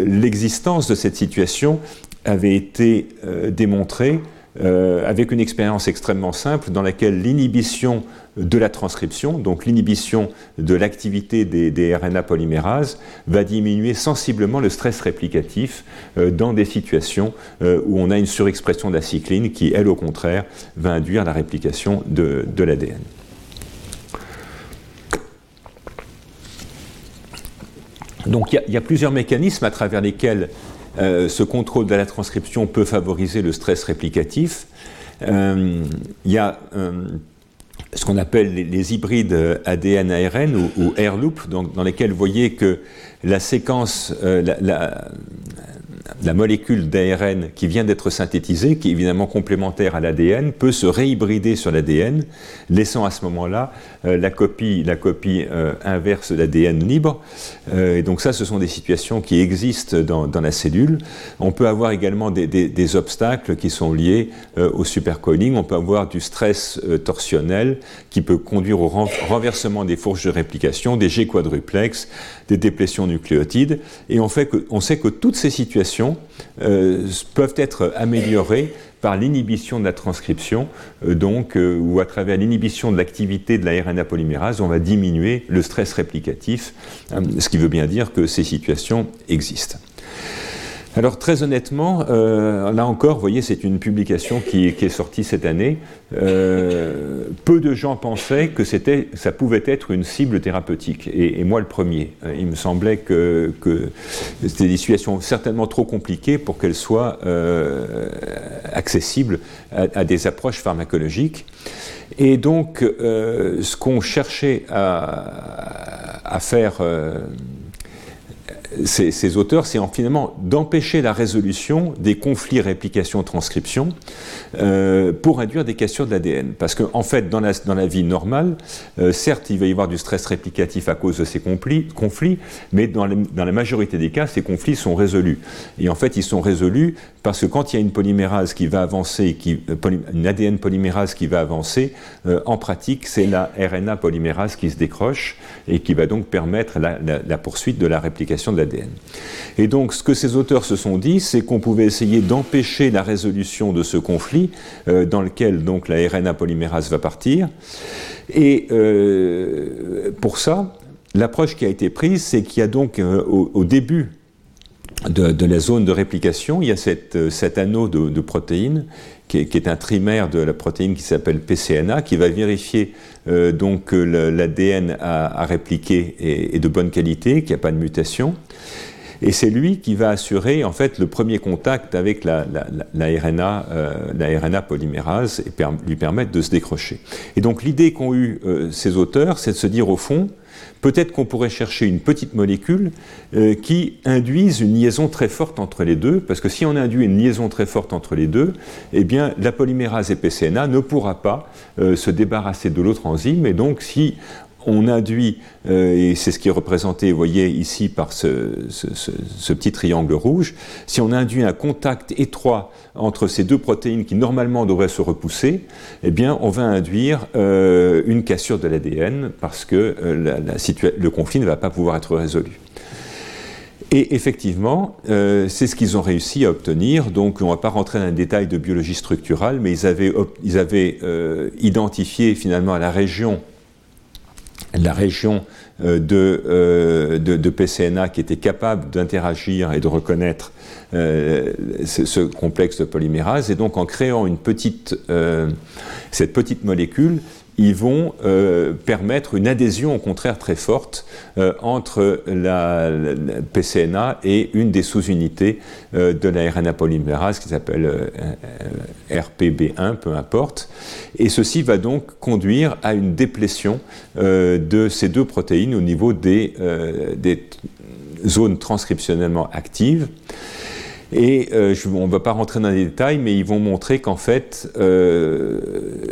l'existence de cette situation avait été euh, démontré euh, avec une expérience extrêmement simple dans laquelle l'inhibition de la transcription, donc l'inhibition de l'activité des, RNA polymérases, va diminuer sensiblement le stress réplicatif euh, dans des situations où on a une surexpression d'acicline qui, elle, au contraire, va induire la réplication de, l'ADN. Donc il y, a plusieurs mécanismes à travers lesquels euh, ce contrôle de la transcription peut favoriser le stress réplicatif. Euh, il y a euh, ce qu'on appelle les, hybrides ADN-ARN ou, ou AirLoop, dans lesquels vous voyez que la séquence, molécule d'ARN qui vient d'être synthétisée, qui est évidemment complémentaire à l'ADN, peut se réhybrider sur l'ADN, laissant à ce moment-là euh, la copie, la euh, inverse de l'ADN libre. Euh, et donc ça, ce sont des situations qui existent dans, la cellule. On peut avoir également des, obstacles qui sont liés au supercoiling. On peut avoir du stress torsionnel qui peut conduire au renversement des fourches de réplication, des G quadruplex, des déplétions nucléotides. Et on, on sait que toutes ces situations euh, peuvent être améliorées par l'inhibition de la transcription, euh, donc, euh, ou à travers l'inhibition de l'activité de la RNA polymérase, on va diminuer le stress réplicatif, ce qui veut bien dire que ces situations existent. Alors très honnêtement, euh, là encore, vous voyez, c'est une publication qui, est sortie cette année. Euh, peu de gens pensaient que ça pouvait être une cible thérapeutique, et, moi le premier. Euh, il me semblait que, c'était des situations certainement trop compliquées pour qu'elles soient accessibles à, des approches pharmacologiques. Et donc, ce qu'on cherchait à faire ces, auteurs, c'est finalement d'empêcher la résolution des conflits réplication-transcription euh, pour induire des cassures de l'ADN. Parce qu'en en fait, dans la, vie normale, euh, certes, il va y avoir du stress réplicatif à cause de ces conflits, mais dans, la majorité des cas, ces conflits sont résolus. Et en fait, ils sont résolus parce que quand il y a une polymérase qui va avancer, euh, une ADN polymérase qui va avancer, en pratique, c'est la RNA polymérase qui se décroche et qui va donc permettre la, la poursuite de la réplication de l'ADN. Et donc, ce que ces auteurs se sont dit, c'est qu'on pouvait essayer d'empêcher la résolution de ce conflit euh, dans lequel donc la RNA polymérase va partir. Et euh, pour ça, l'approche qui a été prise, c'est qu'il y a donc euh, au, début de, la zone de réplication, il y a cette, cet anneau de, protéines qui est, un trimère de la protéine qui s'appelle PCNA, qui va vérifier donc que l'ADN a, répliqué est, de bonne qualité, qu'il n'y a pas de mutation. Et c'est lui qui va assurer en fait le premier contact avec la, RNA, euh, polymérase et lui permettre de se décrocher. Et donc l'idée qu'ont eu euh, ces auteurs, c'est de se dire au fond, peut-être qu'on pourrait chercher une petite molécule euh, qui induise une liaison très forte entre les deux, parce que si on induit une liaison très forte entre les deux, eh bien la polymérase et PCNA ne pourra pas se débarrasser de l'autre enzyme, et donc si on induit, et c'est ce qui est représenté, voyez ici par ce, petit triangle rouge, si on induit un contact étroit entre ces deux protéines qui normalement devraient se repousser, eh bien on va induire une cassure de l'ADN parce que le conflit ne va pas pouvoir être résolu. Et effectivement, euh, c'est ce qu'ils ont réussi à obtenir. Donc, on ne va pas rentrer dans les détails de biologie structurale, mais ils avaient, euh, identifié finalement la région, la région euh, de, de, PCNA qui était capable d'interagir et de reconnaître ce, ce, complexe de polymérase. Et donc, en créant une petite, cette petite molécule, ils vont euh, permettre une adhésion au contraire très forte euh, entre la, PCNA et une des sous-unités euh, de la RNA polymérase qui s'appelle RPB1, peu importe. Et ceci va donc conduire à une déplétion de ces deux protéines au niveau des, des zones transcriptionnellement actives. Et euh, on ne va pas rentrer dans les détails, mais ils vont montrer qu'en fait, euh,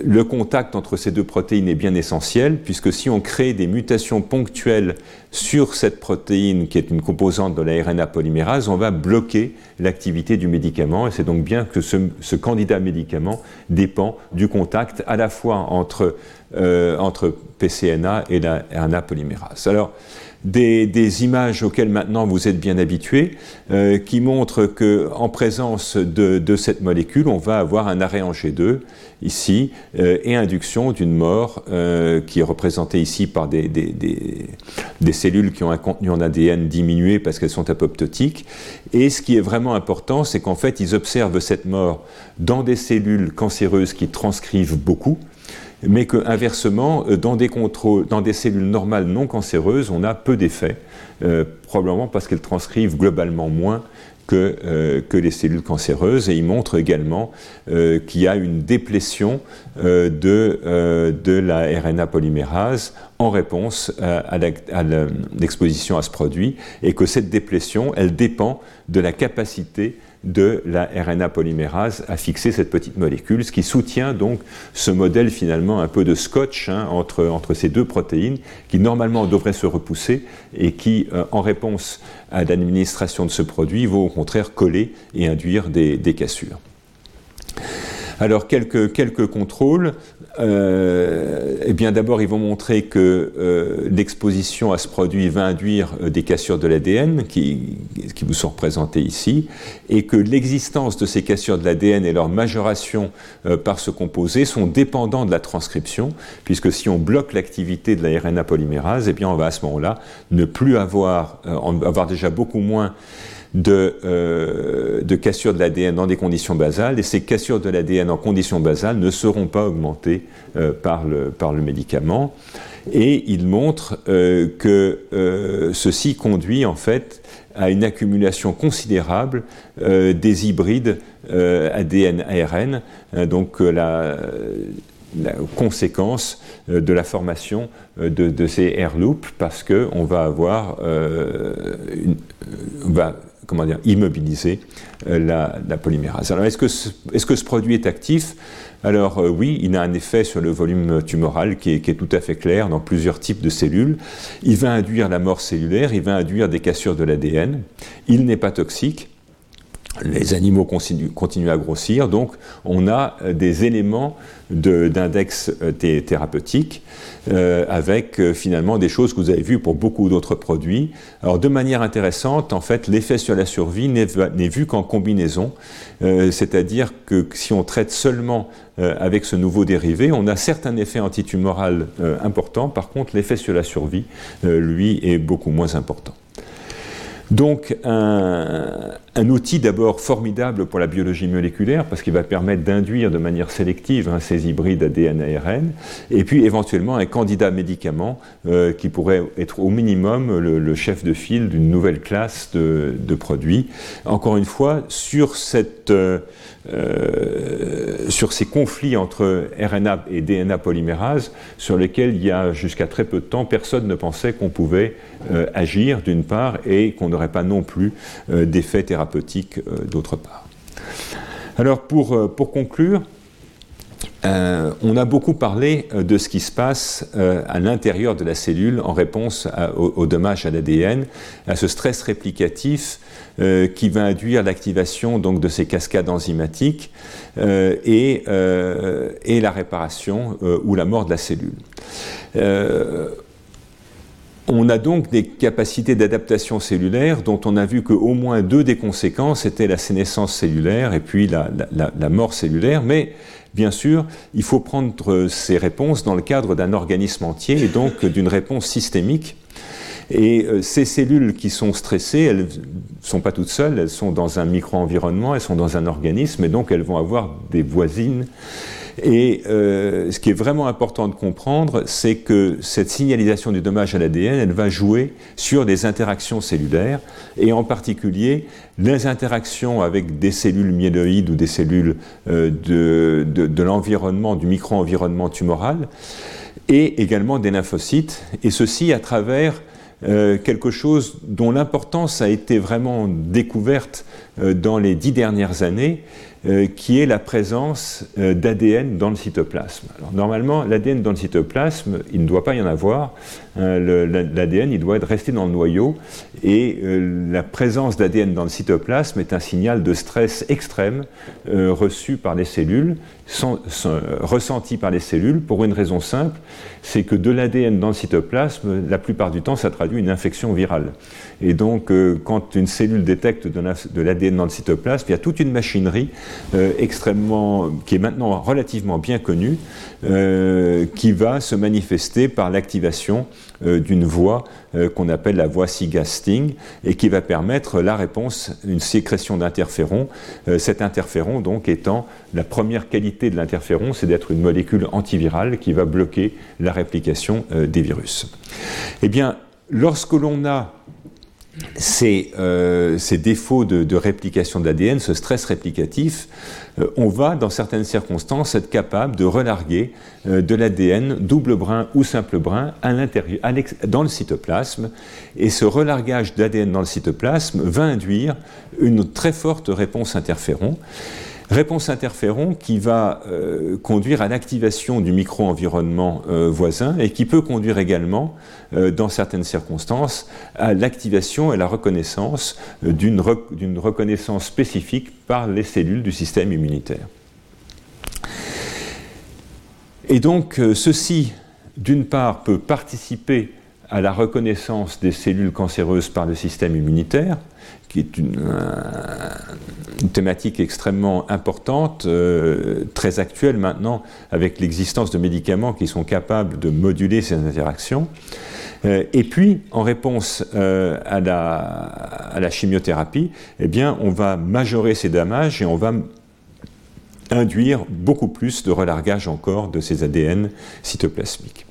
le contact entre ces deux protéines est bien essentiel, puisque si on crée des mutations ponctuelles sur cette protéine, qui est une composante de la RNA polymérase, on va bloquer l'activité du médicament. Et c'est donc bien que ce, candidat médicament dépend du contact à la fois entre, euh, entre PCNA et la RNA polymérase. Alors, des, images auxquelles maintenant vous êtes bien habitués, euh, qui montrent qu'en présence de, cette molécule, on va avoir un arrêt en G2 ici euh, et induction d'une mort euh, qui est représentée ici par des, des, cellules qui ont un contenu en ADN diminué parce qu'elles sont apoptotiques. Et ce qui est vraiment important, c'est qu'en fait, ils observent cette mort dans des cellules cancéreuses qui transcrivent beaucoup mais que inversement, euh, dans des cellules normales non cancéreuses, on a peu d'effets, euh, probablement parce qu'elles transcrivent globalement moins que, euh, les cellules cancéreuses. Et il montre également qu'il y a une déplétion de, de, la RNA polymérase en réponse à, à l'exposition à ce produit, et que cette déplétion, elle dépend de la capacité de la RNA polymérase à fixer cette petite molécule, ce qui soutient donc ce modèle finalement un peu de scotch hein, entre, entre ces deux protéines qui normalement devraient se repousser et qui, euh, en réponse à l'administration de ce produit, vont au contraire coller et induire des, des cassures. Alors quelques, quelques contrôles. Euh, eh bien d'abord ils vont montrer que euh, l'exposition à ce produit va induire euh, des cassures de l'ADN qui, qui, vous sont représentées ici et que l'existence de ces cassures de l'ADN et leur majoration par ce composé sont dépendants de la transcription puisque si on bloque l'activité de la RNA polymérase, eh bien on va à ce moment-là ne plus avoir, avoir déjà beaucoup moins de, euh, de cassure de l'ADN dans des conditions basales, et ces cassures de l'ADN en conditions basales ne seront pas augmentées euh, par, le, par le médicament. Et il montre euh, que ceci conduit en fait à une accumulation considérable des hybrides ADN-ARN, donc la, conséquence de la formation de, ces air loops parce qu'on va avoir une, comment dire, immobiliser euh, la, polymérase. Alors, est-ce que, ce, est-ce que ce produit est actif? Alors, euh, oui, il a un effet sur le volume tumoral qui est, est, tout à fait clair dans plusieurs types de cellules. Il va induire la mort cellulaire, il va induire des cassures de l'ADN. Il n'est pas toxique les animaux continuent, à grossir, donc on a euh, des éléments d'index thérapeutique euh, avec finalement des choses que vous avez vues pour beaucoup d'autres produits. Alors de manière intéressante, en fait, l'effet sur la survie n'est vu qu'en combinaison, c'est-à-dire que si on traite seulement avec ce nouveau dérivé, on a certes un effet antitumoral important, par contre l'effet sur la survie, lui, est beaucoup moins important. Donc un, outil d'abord formidable pour la biologie moléculaire parce qu'il va permettre d'induire de manière sélective hein, ces hybrides ADN-ARN, et puis éventuellement un candidat médicament euh, qui pourrait être au minimum le, chef de file d'une nouvelle classe de, produits. Encore une fois, sur. Euh, euh, sur ces conflits entre RNA et DNA polymérase, sur lesquels il y a jusqu'à très peu de temps, personne ne pensait qu'on pouvait agir d'une part et qu'on n'aurait pas non plus euh, d'effets thérapeutiques d'autre part. Alors pour, pour conclure, euh, on a beaucoup parlé euh, de ce qui se passe euh, à l'intérieur de la cellule en réponse au, dommage à l'ADN, à ce stress réplicatif qui va induire l'activation donc de ces cascades enzymatiques et, et, la réparation ou la mort de la cellule. On a donc des capacités d'adaptation cellulaire dont on a vu qu'au moins deux des conséquences étaient la sénescence cellulaire et puis la, mort cellulaire, mais Bien sûr, il faut prendre ces réponses dans le cadre d'un organisme entier et donc d'une réponse systémique. Et euh, ces cellules qui sont stressées, elles ne sont pas toutes seules, elles sont dans un micro-environnement, elles sont dans un organisme, et donc elles vont avoir des voisines et euh, ce qui est vraiment important de comprendre, c'est que cette signalisation du dommage à l'ADN, elle va jouer sur des interactions cellulaires, et en particulier les interactions avec des cellules myéloïdes ou des cellules euh, de, de l'environnement, du micro-environnement tumoral, et également des lymphocytes, et ceci à travers euh, quelque chose dont l'importance a été vraiment découverte euh, dans les dix dernières années, euh, qui est la présence d'ADN dans le cytoplasme. Normalement, l'ADN dans le cytoplasme, il ne doit pas y en avoir. Hein, L'ADN, doit être resté dans le noyau. Et la présence d'ADN dans le cytoplasme est un signal de stress extrême reçu par les cellules, ressenti par les cellules, pour une raison simple, c'est que de l'ADN dans le cytoplasme, la plupart du temps, ça traduit une infection virale. Et donc, euh, quand une cellule détecte de l'ADN dans le cytoplasme, il y a toute une machinerie euh, extrêmement, qui est maintenant relativement bien connue, euh, qui va se manifester par l'activation d'une voie qu'on appelle la voie SIGA-STING et qui va permettre la réponse, une sécrétion d'interféron. cet interféron, donc, étant la première qualité de l'interféron, c'est d'être une molécule antivirale qui va bloquer la réplication des virus. Eh bien, lorsque l'on a ces, euh, défauts de, réplication de l'ADN, ce stress réplicatif, euh, on va, dans certaines circonstances, être capable de relarguer euh, de l'ADN double brin ou simple brin à l'intérieur, dans le cytoplasme. Et ce relargage d'ADN dans le cytoplasme va induire une très forte réponse interféron. Réponse interféron qui va euh, conduire à l'activation du micro-environnement euh, voisin et qui peut conduire également, euh, dans certaines circonstances, à l'activation et la reconnaissance d'une reconnaissance spécifique par les cellules du système immunitaire. Et donc, ceci, d'une part, peut participer à la reconnaissance des cellules cancéreuses par le système immunitaire, qui est une, thématique extrêmement importante, euh, très actuelle maintenant, avec l'existence de médicaments qui sont capables de moduler ces interactions. Euh, et puis, en réponse euh, à, la, à, la, chimiothérapie, eh bien, on va majorer ces dommages et on va induire beaucoup plus de relargage encore de ces ADN cytoplasmiques.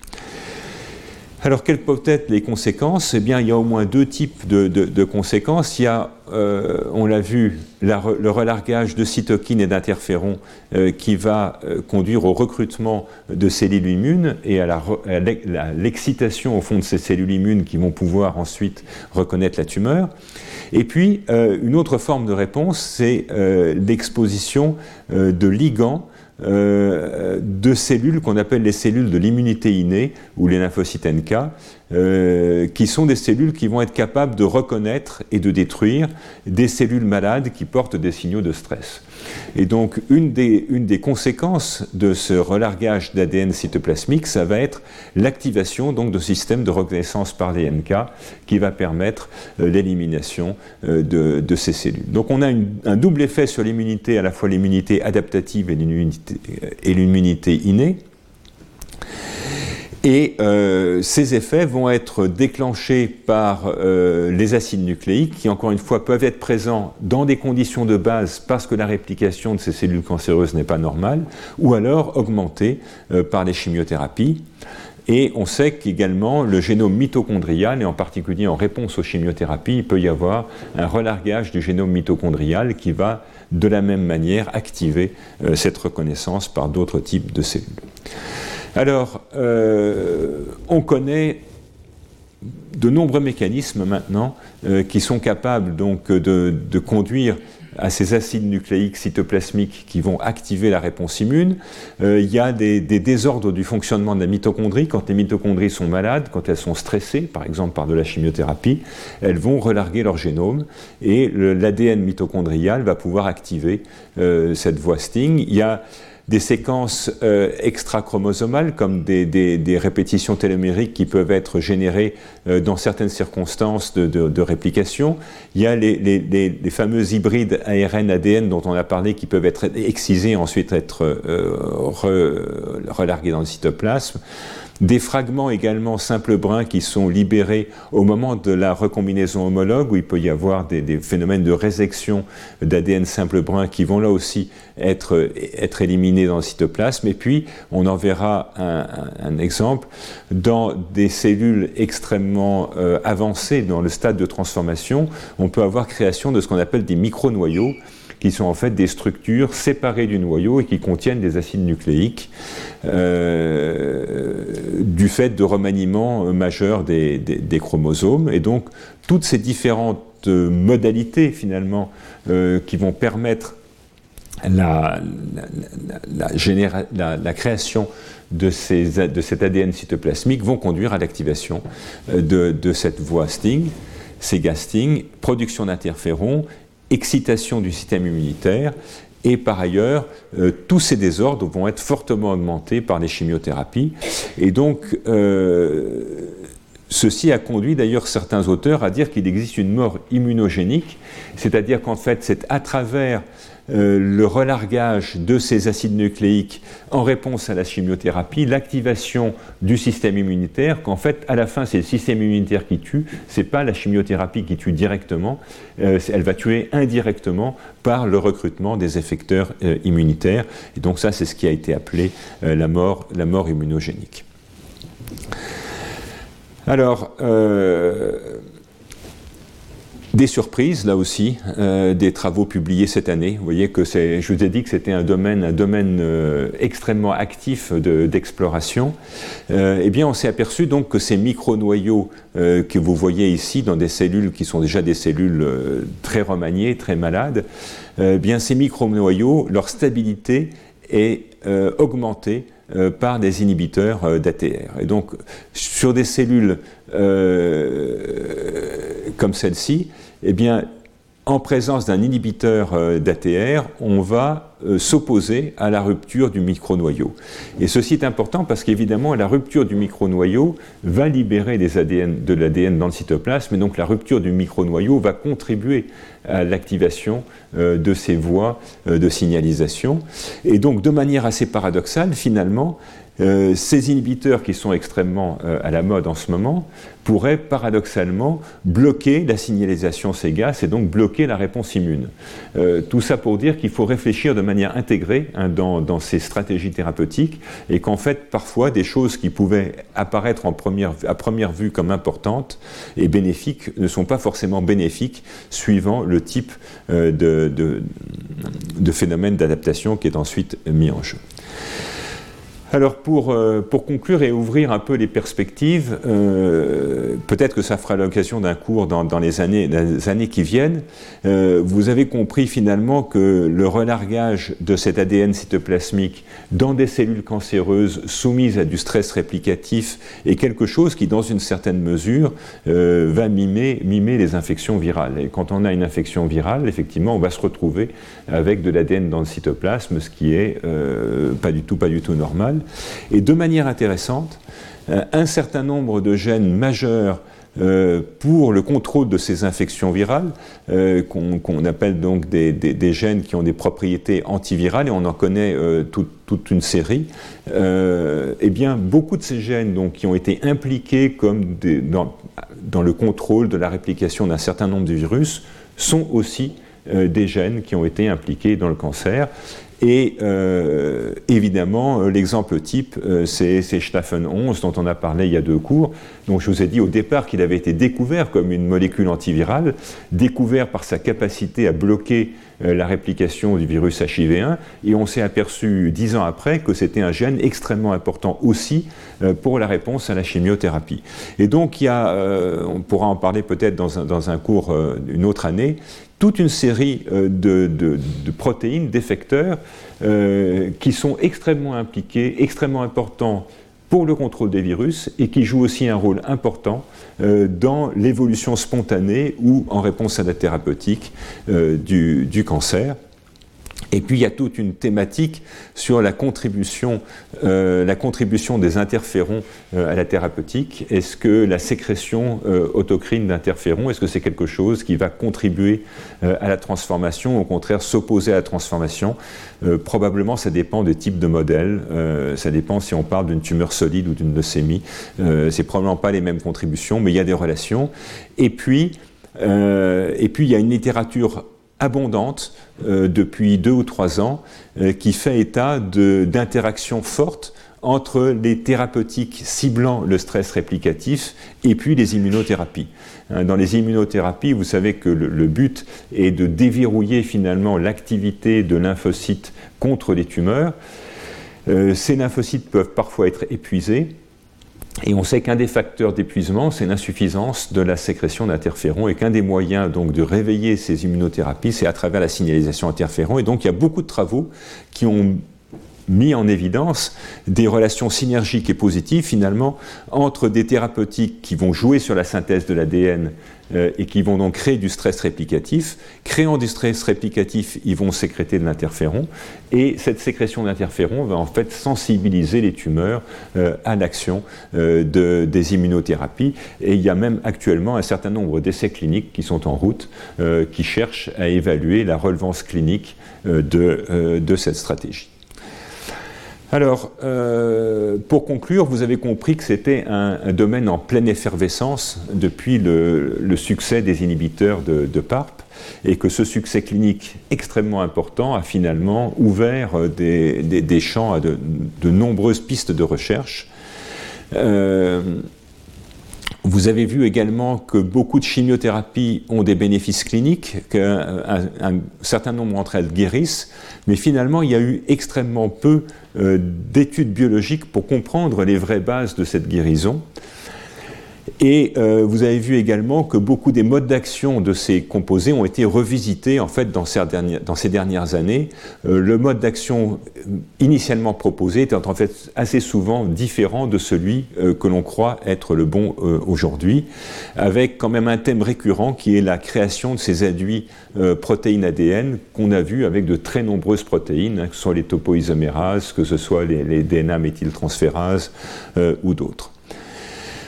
Alors, quelles peuvent être les conséquences? Eh bien, il y a au moins deux types de, conséquences. Il y a, euh, on l'a vu, le relargage de cytokines et d'interférons euh, qui va euh, conduire au recrutement de cellules immunes et à l'excitation au fond de ces cellules immunes qui vont pouvoir ensuite reconnaître la tumeur. Et puis, une autre forme de réponse, c'est l'exposition de ligands euh, de cellules qu'on appelle les cellules de l'immunité innée ou les lymphocytes NK, euh, qui sont des cellules qui vont être capables de reconnaître et de détruire des cellules malades qui portent des signaux de stress. Et donc, une des, une des conséquences de ce relargage d'ADN cytoplasmique, ça va être l'activation donc de systèmes de reconnaissance par les NK qui va permettre euh, l'élimination euh, de, de, ces cellules. Donc, on a un double effet sur l'immunité, à la fois l'immunité adaptative et l'immunité innée. Et euh, ces effets vont être déclenchés par euh, les acides nucléiques qui, encore une fois, peuvent être présents dans des conditions de base parce que la réplication de ces cellules cancéreuses n'est pas normale, ou alors augmentés euh, par les chimiothérapies. Et on sait qu'également le génome mitochondrial, et en particulier en réponse aux chimiothérapies, il peut y avoir un relargage du génome mitochondrial qui va de la même manière activer cette reconnaissance par d'autres types de cellules. Alors, euh, on connaît de nombreux mécanismes maintenant euh, qui sont capables donc de, conduire à ces acides nucléiques cytoplasmiques qui vont activer la réponse immune. il y a des, désordres du fonctionnement de la mitochondrie. Quand les mitochondries sont malades, quand elles sont stressées, par exemple par de la chimiothérapie, elles vont relarguer leur génome et l'ADN mitochondrial va pouvoir activer cette voie STING. Des séquences euh, extra-chromosomales, comme des, répétitions télomériques qui peuvent être générées euh, dans certaines circonstances de, réplication. Il y a les, fameux hybrides ARN-ADN dont on a parlé qui peuvent être excisés, ensuite être euh, relargués dans le cytoplasme des fragments également simples brins qui sont libérés au moment de la recombinaison homologue, où il peut y avoir des, phénomènes de résection d'ADN simple brun qui vont là aussi être, être éliminés dans le cytoplasme. Et puis, on en verra un, exemple dans des cellules extrêmement euh, avancées dans le stade de transformation, on peut avoir création de ce qu'on appelle des micro-noyaux qui sont en fait des structures séparées du noyau et qui contiennent des acides nucléiques euh, du fait de remaniements euh, majeurs des, chromosomes. Et donc, toutes ces différentes euh, modalités, finalement, qui vont permettre la, la, création de, ces, de, cet ADN cytoplasmique vont conduire à l'activation de, de, cette voie STING, ces STING, production d'interférons excitation du système immunitaire et par ailleurs, euh, tous ces désordres vont être fortement augmentés par les chimiothérapies. Et donc, euh, ceci a conduit d'ailleurs certains auteurs à dire qu'il existe une mort immunogénique, c'est-à-dire qu'en fait, c'est à travers euh, le relargage de ces acides nucléiques en réponse à la chimiothérapie, l'activation du système immunitaire, qu'en fait, à la fin, c'est le système immunitaire qui tue, c'est pas la chimiothérapie qui tue directement, euh, elle va tuer indirectement par le recrutement des effecteurs euh, immunitaires. Et donc ça, c'est ce qui a été appelé la, mort, la mort immunogénique. Alors, des surprises, là aussi, euh, des travaux publiés cette année. Vous voyez que c'est, je vous ai dit que c'était un domaine, un domaine euh, extrêmement actif d'exploration. euh, eh bien, on s'est aperçu donc que ces micro-noyaux que vous voyez ici dans des cellules qui sont déjà des cellules très remaniées, très malades, eh bien, ces micro-noyaux, leur stabilité est augmentée par des inhibiteurs d'ATR. Et donc, sur des cellules comme celle-ci, eh bien, en présence d'un inhibiteur euh, d'ATR, on va euh, s'opposer à la rupture du micronoyau. Et ceci est important parce qu'évidemment, la rupture du micronoyau va libérer de l'ADN dans le cytoplasme, et donc la rupture du micronoyau va contribuer à l'activation euh, de ces voies de signalisation. Et donc, de manière assez paradoxale, finalement, euh, ces inhibiteurs qui sont extrêmement euh, à la mode en ce moment pourraient paradoxalement bloquer la signalisation CEGAS et donc bloquer la réponse immune. Euh, tout ça pour dire qu'il faut réfléchir de manière intégrée hein, dans, ces stratégies thérapeutiques et qu'en fait parfois des choses qui pouvaient apparaître première, à première vue comme importantes et bénéfiques ne sont pas forcément bénéfiques suivant le type de phénomène d'adaptation qui est ensuite mis en jeu. Alors pour, euh, pour, conclure et ouvrir un peu les perspectives, euh, peut-être que ça fera l'occasion d'un cours dans, les, années, qui viennent, euh, vous avez compris finalement que le relargage de cet ADN cytoplasmique dans des cellules cancéreuses soumises à du stress réplicatif est quelque chose qui, dans une certaine mesure, va mimer, mimer les infections virales. Et quand on a une infection virale, effectivement, on va se retrouver avec de l'ADN dans le cytoplasme, ce qui est pas du tout normal. Et de manière intéressante, euh, un certain nombre de gènes majeurs euh, pour le contrôle de ces infections virales, euh, qu'on appelle donc des, gènes qui ont des propriétés antivirales, et on en connaît toute une série, eh bien, beaucoup de ces gènes donc, qui ont été impliqués comme dans, dans, le contrôle de la réplication d'un certain nombre de virus sont aussi des gènes qui ont été impliqués dans le cancer. Et euh, évidemment, euh, l'exemple type, euh, c'est Staffen 11 dont on a parlé il y a deux cours. Donc je vous ai dit au départ qu'il avait été découvert comme une molécule antivirale, découvert par sa capacité à bloquer la réplication du virus HIV1, et on s'est aperçu dix ans après que c'était un gène extrêmement important aussi pour la réponse à la chimiothérapie. Et donc il y a, on pourra en parler peut-être dans un, dans un cours une autre année, toute une série de, protéines, d'effecteurs, qui sont extrêmement impliqués, extrêmement importants pour le contrôle des virus et qui jouent aussi un rôle important euh, dans l'évolution spontanée ou en réponse à la thérapeutique euh, du, cancer. Et puis il y a toute une thématique sur la contribution, euh, la contribution des interférons euh, à la thérapeutique. Est-ce que la sécrétion euh, autocrine d'interférons, est-ce que c'est quelque chose qui va contribuer à la transformation, ou au contraire s'opposer à la transformation? Probablement ça dépend des types de modèles, ça dépend si on parle d'une tumeur solide ou d'une leucémie. c'est probablement pas les mêmes contributions, mais il y a des relations. Et puis, et puis il y a une littérature abondante euh, depuis deux ou trois ans euh, qui fait état d'interactions fortes entre les thérapeutiques ciblant le stress réplicatif et puis les immunothérapies. Hein, dans les immunothérapies, vous savez que le, but est de déverrouiller finalement l'activité de lymphocytes contre les tumeurs. Euh, ces lymphocytes peuvent parfois être épuisés et on sait qu'un des facteurs d'épuisement, c'est l'insuffisance de la sécrétion d'interférons et qu'un des moyens donc de réveiller ces immunothérapies, c'est à travers la signalisation interféron. Et donc il y a beaucoup de travaux qui ont mis en évidence des relations synergiques et positives finalement entre des thérapeutiques qui vont jouer sur la synthèse de l'ADN euh, et qui vont donc créer du stress réplicatif. Créant du stress réplicatif, ils vont sécréter de l'interféron et cette sécrétion d'interféron va en fait sensibiliser les tumeurs euh, à l'action euh, de, des immunothérapies. Et il y a même actuellement un certain nombre d'essais cliniques qui sont en route, qui cherchent à évaluer la relevance clinique de, de cette stratégie. Alors, euh, pour conclure, vous avez compris que c'était un, domaine en pleine effervescence depuis le, succès des inhibiteurs de, PARP et que ce succès clinique extrêmement important a finalement ouvert des, champs à de, nombreuses pistes de recherche. Euh, vous avez vu également que beaucoup de chimiothérapies ont des bénéfices cliniques, qu'un certain nombre d'entre elles guérissent, mais finalement il y a eu extrêmement peu euh, d'études biologiques pour comprendre les vraies bases de cette guérison. Et euh, vous avez vu également que beaucoup des modes d'action de ces composés ont été revisités en fait dans ces dernières, dans ces dernières années. Euh, le mode d'action euh, initialement proposé était en fait assez souvent différent de celui que l'on croit être le bon aujourd'hui, avec quand même un thème récurrent qui est la création de ces aduits protéines ADN qu'on a vu avec de très nombreuses protéines, hein, que ce soit les topoisomérases, que ce soit les, les DNA méthyltransférases ou d'autres.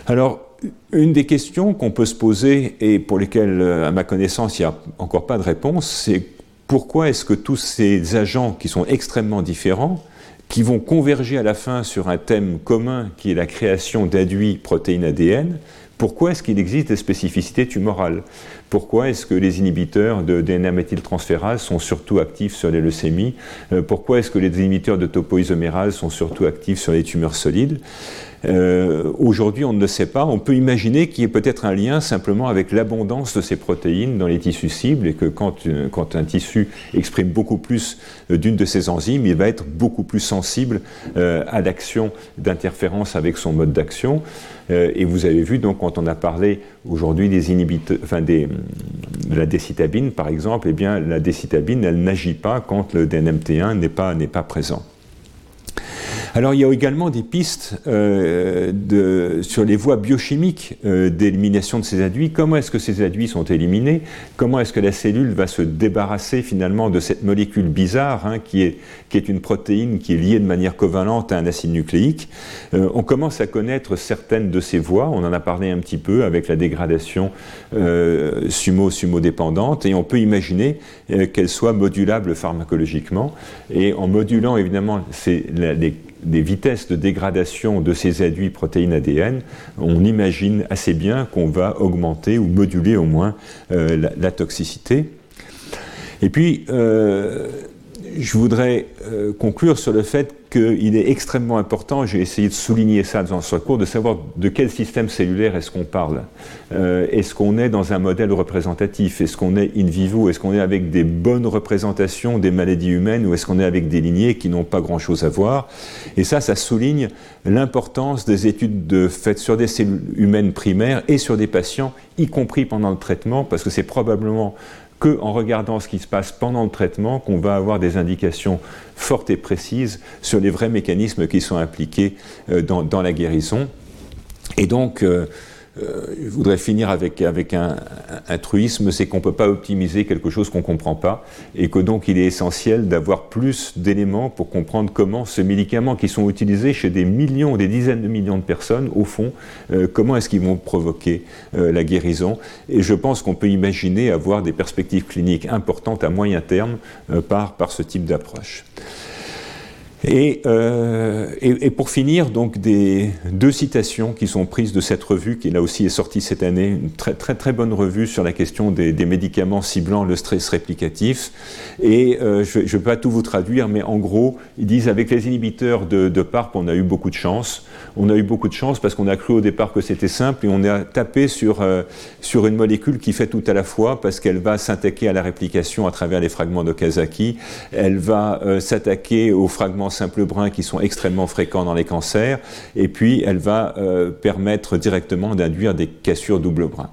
Alors, une des questions qu'on peut se poser et pour lesquelles, euh, à ma connaissance, il n'y a encore pas de réponse, c'est pourquoi est-ce que tous ces agents qui sont extrêmement différents, qui vont converger à la fin sur un thème commun qui est la création d'aduits protéines ADN, pourquoi est-ce qu'il existe des spécificités tumorales? Pourquoi est-ce que les inhibiteurs de DNA méthyltransférase sont surtout actifs sur les leucémies? Euh, Pourquoi est-ce que les inhibiteurs de topoisomérase sont surtout actifs sur les tumeurs solides? Euh, Aujourd'hui, on ne le sait pas. On peut imaginer qu'il y ait peut-être un lien simplement avec l'abondance de ces protéines dans les tissus cibles et que quand, euh, quand un tissu exprime beaucoup plus d'une de ces enzymes, il va être beaucoup plus sensible à l'action d'interférence avec son mode d'action. et vous avez vu, donc, quand on a parlé aujourd'hui des inhibiteurs, enfin des, de la décitabine par exemple, eh bien la décitabine elle n'agit pas quand le DNMT1 n'est pas, pas présent. Alors il y a également des pistes euh, sur les voies biochimiques euh, d'élimination de ces aduits. Comment est-ce que ces aduits sont éliminés? Comment est-ce que la cellule va se débarrasser finalement de cette molécule bizarre hein, qui, est, qui est une protéine qui est liée de manière covalente à un acide nucléique? Euh, On commence à connaître certaines de ces voies. On en a parlé un petit peu avec la dégradation sumo-sumo-dépendante et on peut imaginer qu'elles soient modulables pharmacologiquement. Et en modulant évidemment les des vitesses de dégradation de ces aduits protéines ADN, on imagine assez bien qu'on va augmenter ou moduler au moins euh, la, toxicité. Et puis, euh, je voudrais euh, conclure sur le fait qu'il est extrêmement important, j'ai essayé de souligner ça dans ce cours, de savoir de quel système cellulaire est-ce qu'on parle. Euh, est-ce qu'on est dans un modèle représentatif? Est-ce qu'on est in vivo? Est-ce qu'on est avec des bonnes représentations des maladies humaines ou est-ce qu'on est avec des lignées qui n'ont pas grand-chose à voir? Et ça, ça souligne l'importance des études de, faites sur des cellules humaines primaires et sur des patients, y compris pendant le traitement, parce que c'est probablement qu'en regardant ce qui se passe pendant le traitement qu'on va avoir des indications fortes et précises sur les vrais mécanismes qui sont impliqués euh, dans, la guérison. Et donc, euh, je voudrais finir avec, avec un, truisme, c'est qu'on ne peut pas optimiser quelque chose qu'on ne comprend pas, et que donc il est essentiel d'avoir plus d'éléments pour comprendre comment ce médicament qui sont utilisés chez des millions, des dizaines de millions de personnes, au fond, euh, comment est-ce qu'ils vont provoquer euh, la guérison. Et je pense qu'on peut imaginer avoir des perspectives cliniques importantes à moyen terme par, par ce type d'approche. Euh, et, pour finir, donc des deux citations qui sont prises de cette revue, qui là aussi est sortie cette année, une très très très bonne revue sur la question des, médicaments ciblant le stress réplicatif. Et euh, je ne vais pas tout vous traduire, mais en gros, ils disent avec les inhibiteurs de, de PARP, on a eu beaucoup de chance. On a eu beaucoup de chance parce qu'on a cru au départ que c'était simple et on a tapé sur, euh, sur une molécule qui fait tout à la fois parce qu'elle va s'attaquer à la réplication à travers les fragments de Kazaki, elle va s'attaquer aux fragments simples bruns qui sont extrêmement fréquents dans les cancers, et puis elle va euh, permettre directement d'induire des cassures double brun.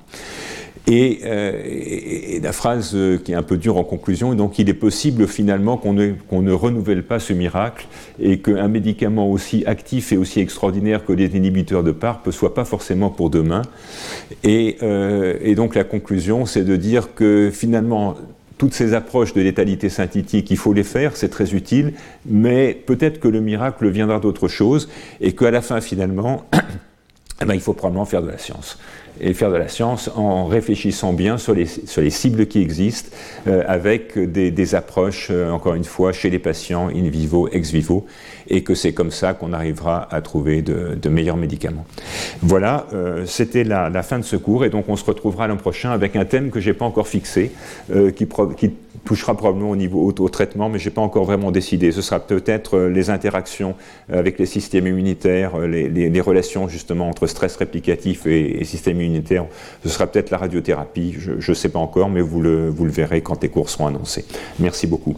Euh, et, la phrase euh, qui est un peu dure en conclusion, donc il est possible finalement qu'on ne, ne, renouvelle pas ce miracle et qu'un médicament aussi actif et aussi extraordinaire que les inhibiteurs de PARP ne soit pas forcément pour demain. Et donc la conclusion, c'est de dire que finalement, toutes ces approches de létalité synthétique, il faut les faire, c'est très utile, mais peut-être que le miracle viendra d'autre chose et qu'à la fin, finalement, [coughs] eh ben, il faut probablement faire de la science. Et faire de la science en réfléchissant bien sur les, cibles qui existent, euh, avec des, des approches, euh, encore une fois, chez les patients, in vivo, ex vivo, et que c'est comme ça qu'on arrivera à trouver de, meilleurs médicaments. Voilà, euh, c'était la, fin de ce cours, et donc on se retrouvera l'an prochain avec un thème que j'ai pas encore fixé, qui, qui touchera probablement au niveau au, traitement, mais je n'ai pas encore vraiment décidé. Ce sera peut-être euh, les interactions avec les systèmes immunitaires, euh, les, relations justement entre stress réplicatif et, système immunitaire. Ce sera peut-être la radiothérapie, je ne sais pas encore, mais vous le, vous le verrez quand les cours seront annoncés. Merci beaucoup.